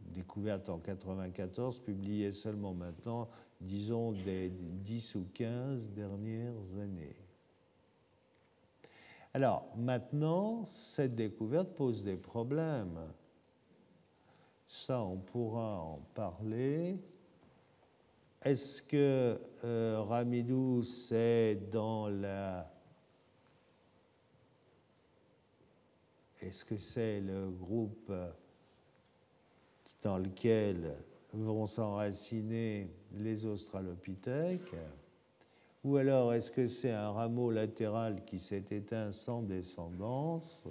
découverte en 94, publiée seulement maintenant, disons des 10 ou 15 dernières années. Alors maintenant, cette découverte pose des problèmes. Ça, on pourra en parler. Est-ce que euh, Ramidou, c'est dans la. Est-ce que c'est le groupe dans lequel vont s'enraciner les australopithèques? Ou alors est-ce que c'est un rameau latéral qui s'est éteint sans descendance?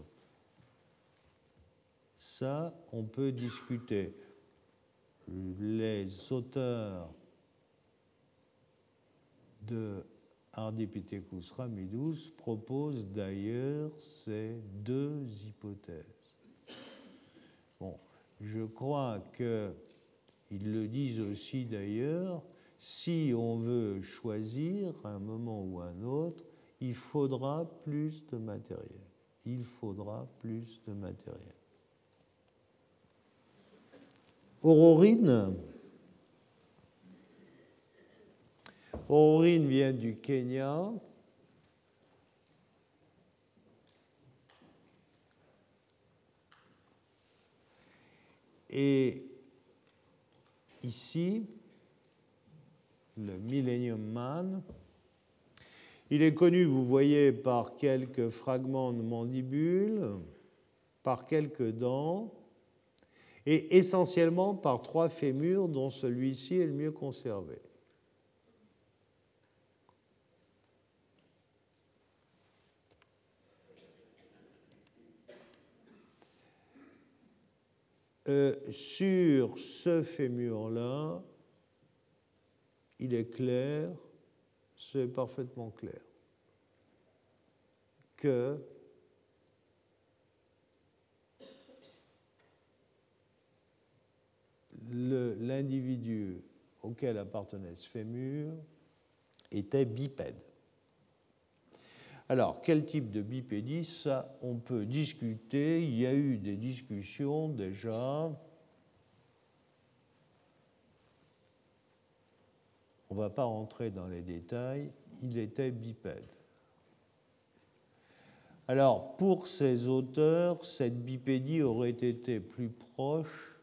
Ça, on peut discuter. Les auteurs de Ardipithecus ramidus propose d'ailleurs ces deux hypothèses. Je crois qu'ils le disent aussi d'ailleurs, si on veut choisir un moment ou un autre, il faudra plus de matériel. Il faudra plus de matériel. Aurorine, Aurine vient du Kenya. Et ici, le Millennium Man, il est connu, vous voyez, par quelques fragments de mandibule, par quelques dents, et essentiellement par trois fémurs dont celui-ci est le mieux conservé. Euh, sur ce fémur-là, il est clair, c'est parfaitement clair, que l'individu auquel appartenait ce fémur était bipède. Alors, quel type de bipédie Ça, on peut discuter. Il y a eu des discussions déjà. On ne va pas rentrer dans les détails. Il était bipède. Alors, pour ces auteurs, cette bipédie aurait été plus proche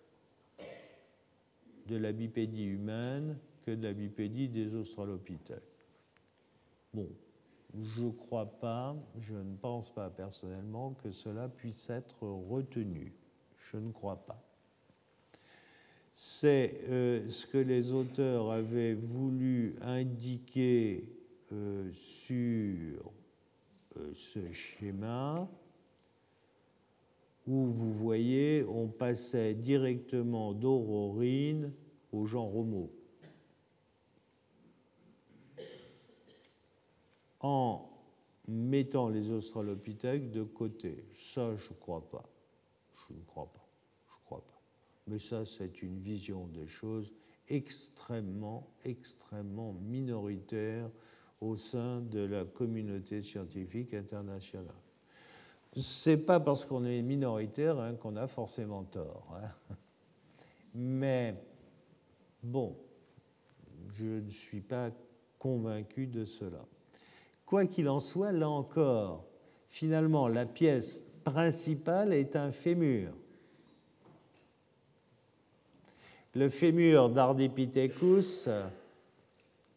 de la bipédie humaine que de la bipédie des australopithèques. Bon, je ne crois pas, je ne pense pas personnellement que cela puisse être retenu. Je ne crois pas. C'est euh, ce que les auteurs avaient voulu indiquer euh, sur euh, ce schéma où vous voyez, on passait directement d'Aurorine au genre Homo. En mettant les australopithèques de côté. Ça, je ne crois pas. Je ne crois pas. Je crois pas. Mais ça, c'est une vision des choses extrêmement, extrêmement minoritaire au sein de la communauté scientifique internationale. C'est pas parce qu'on est minoritaire hein, qu'on a forcément tort. Hein. Mais bon, je ne suis pas convaincu de cela. Quoi qu'il en soit, là encore, finalement, la pièce principale est un fémur. Le fémur d'Ardipithecus,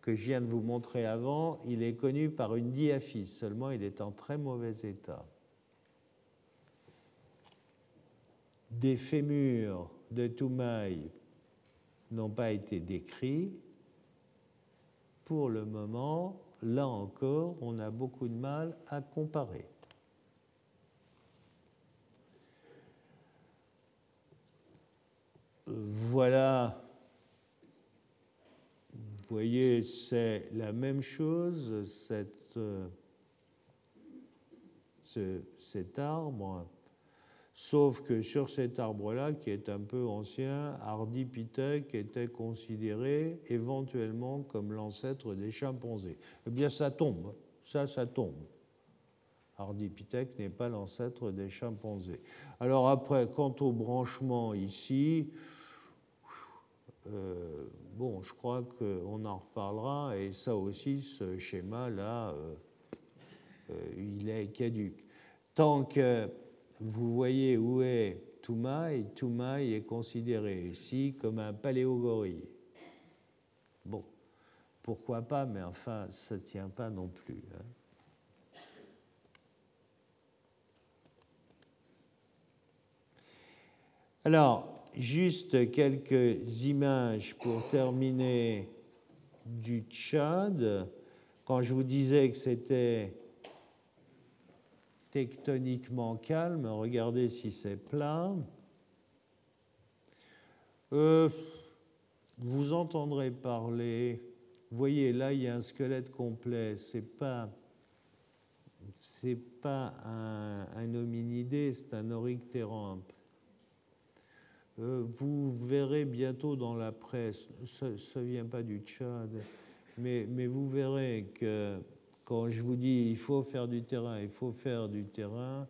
que je viens de vous montrer avant, il est connu par une diaphyse, seulement il est en très mauvais état. Des fémurs de Toumaï n'ont pas été décrits. Pour le moment, là encore, on a beaucoup de mal à comparer. Voilà vous voyez, c'est la même chose, euh, cet arbre, sauf que sur cet arbre-là, qui est un peu ancien, Ardipithèque était considéré éventuellement comme l'ancêtre des chimpanzés. Eh bien, ça tombe, ça, ça tombe. Ardipithèque n'est pas l'ancêtre des chimpanzés. Alors après, quant au branchement ici, euh, bon, je crois qu'on en reparlera, et ça aussi, ce schéma-là, euh, euh, il est caduque. Tant que vous voyez où est Toumaï, Toumaï est considéré ici comme un paléogorille. Bon, pourquoi pas, mais enfin, ça ne tient pas non plus. Hein. Alors, juste quelques images pour terminer du Tchad. Quand je vous disais que c'était tectoniquement calme, regardez si c'est plat. Euh, vous entendrez parler. Vous voyez, là, il y a un squelette complet. C'est pas, c'est pas un, hominidé, c'est un oryctérampe. Euh, vous verrez bientôt dans la presse, ça ne vient pas du Tchad, mais, mais, vous verrez que quand je vous dis il faut faire du terrain, il faut faire du terrain,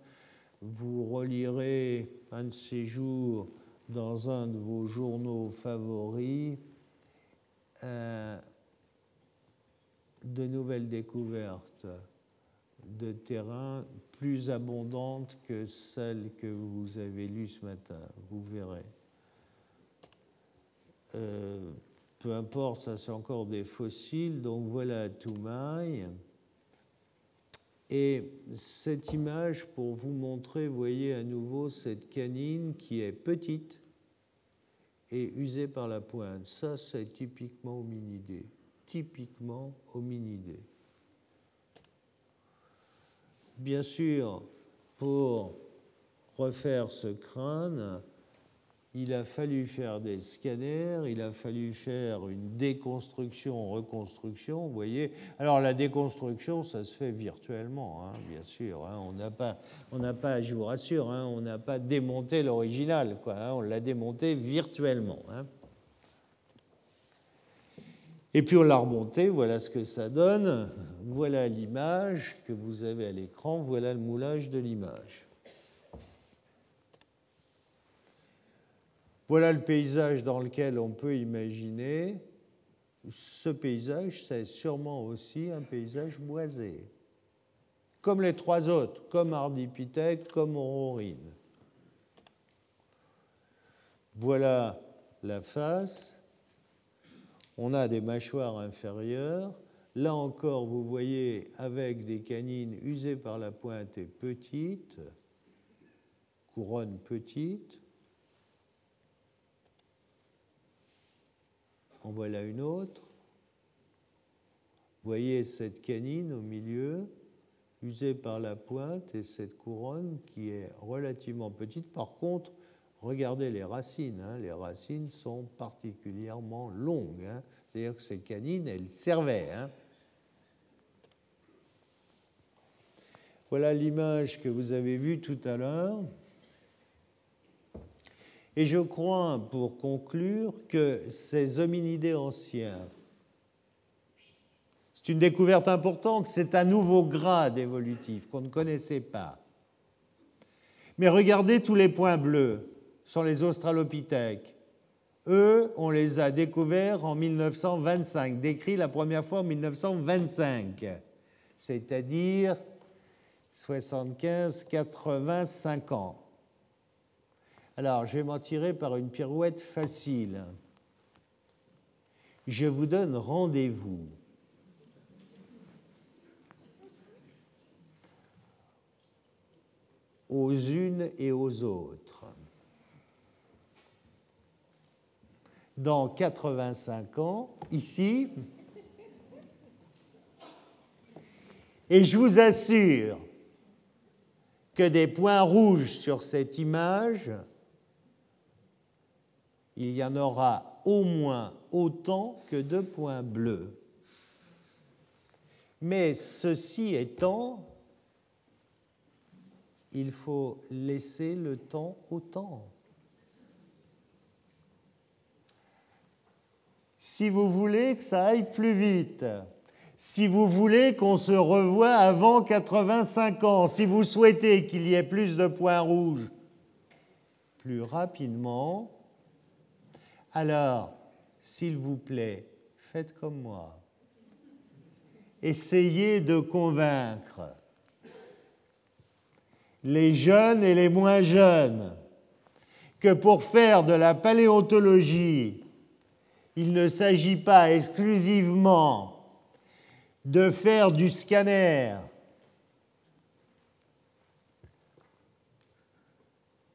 vous relirez un de ces jours dans un de vos journaux favoris euh, de nouvelles découvertes de terrain plus abondantes que celles que vous avez lues ce matin. Vous verrez. Euh, peu importe, ça c'est encore des fossiles, donc voilà Toumaï. Et cette image, pour vous montrer, voyez à nouveau cette canine qui est petite et usée par la pointe. Ça, c'est typiquement hominidé. Typiquement hominidé. Bien sûr, pour refaire ce crâne, il a fallu faire des scanners, il a fallu faire une déconstruction, reconstruction, vous voyez. Alors la déconstruction, ça se fait virtuellement, hein, bien sûr. Hein. on n'a pas, je vous rassure, hein, on n'a pas démonté l'original, on l'a démonté virtuellement. Et puis on l'a remonté, voilà ce que ça donne. Voilà l'image que vous avez à l'écran, voilà le moulage de l'image. Voilà le paysage dans lequel on peut imaginer. Ce paysage, c'est sûrement aussi un paysage boisé, comme les trois autres, comme Ardipithèque, comme Aurorine. Voilà la face. On a des mâchoires inférieures. Là encore, vous voyez avec des canines usées par la pointe et petites, couronne petite. Voilà une autre. Voyez cette canine au milieu, usée par la pointe, et cette couronne qui est relativement petite. Par contre, regardez les racines. Hein. Les racines sont particulièrement longues. Hein. C'est-à-dire que ces canines, elles servaient. Hein. Voilà l'image que vous avez vue tout à l'heure. Et je crois, pour conclure, que ces hominidés anciens, c'est une découverte importante, c'est un nouveau grade évolutif qu'on ne connaissait pas. Mais regardez tous les points bleus sur les australopithèques. Eux, on les a découverts en 1925, décrits la première fois en 1925, c'est-à-dire 75, 85 ans. Alors, je vais m'en tirer par une pirouette facile. Je vous donne rendez-vous. aux unes et aux autres. Dans 85 ans, ici, et je vous assure que des points rouges sur cette image il y en aura au moins autant que de points bleus. Mais ceci étant, il faut laisser le temps au temps. Si vous voulez que ça aille plus vite, si vous voulez qu'on se revoie avant 85 ans, si vous souhaitez qu'il y ait plus de points rouges plus rapidement, alors, s'il vous plaît, faites comme moi. Essayez de convaincre les jeunes et les moins jeunes que pour faire de la paléontologie, il ne s'agit pas exclusivement de faire du scanner,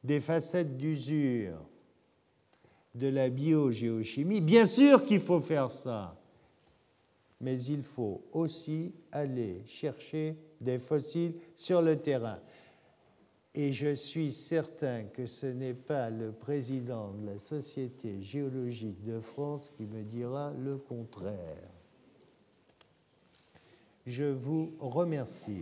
des facettes d'usure, de la biogéochimie. Bien sûr qu'il faut faire ça, mais il faut aussi aller chercher des fossiles sur le terrain. Et je suis certain que ce n'est pas le président de la Société géologique de France qui me dira le contraire. Je vous remercie.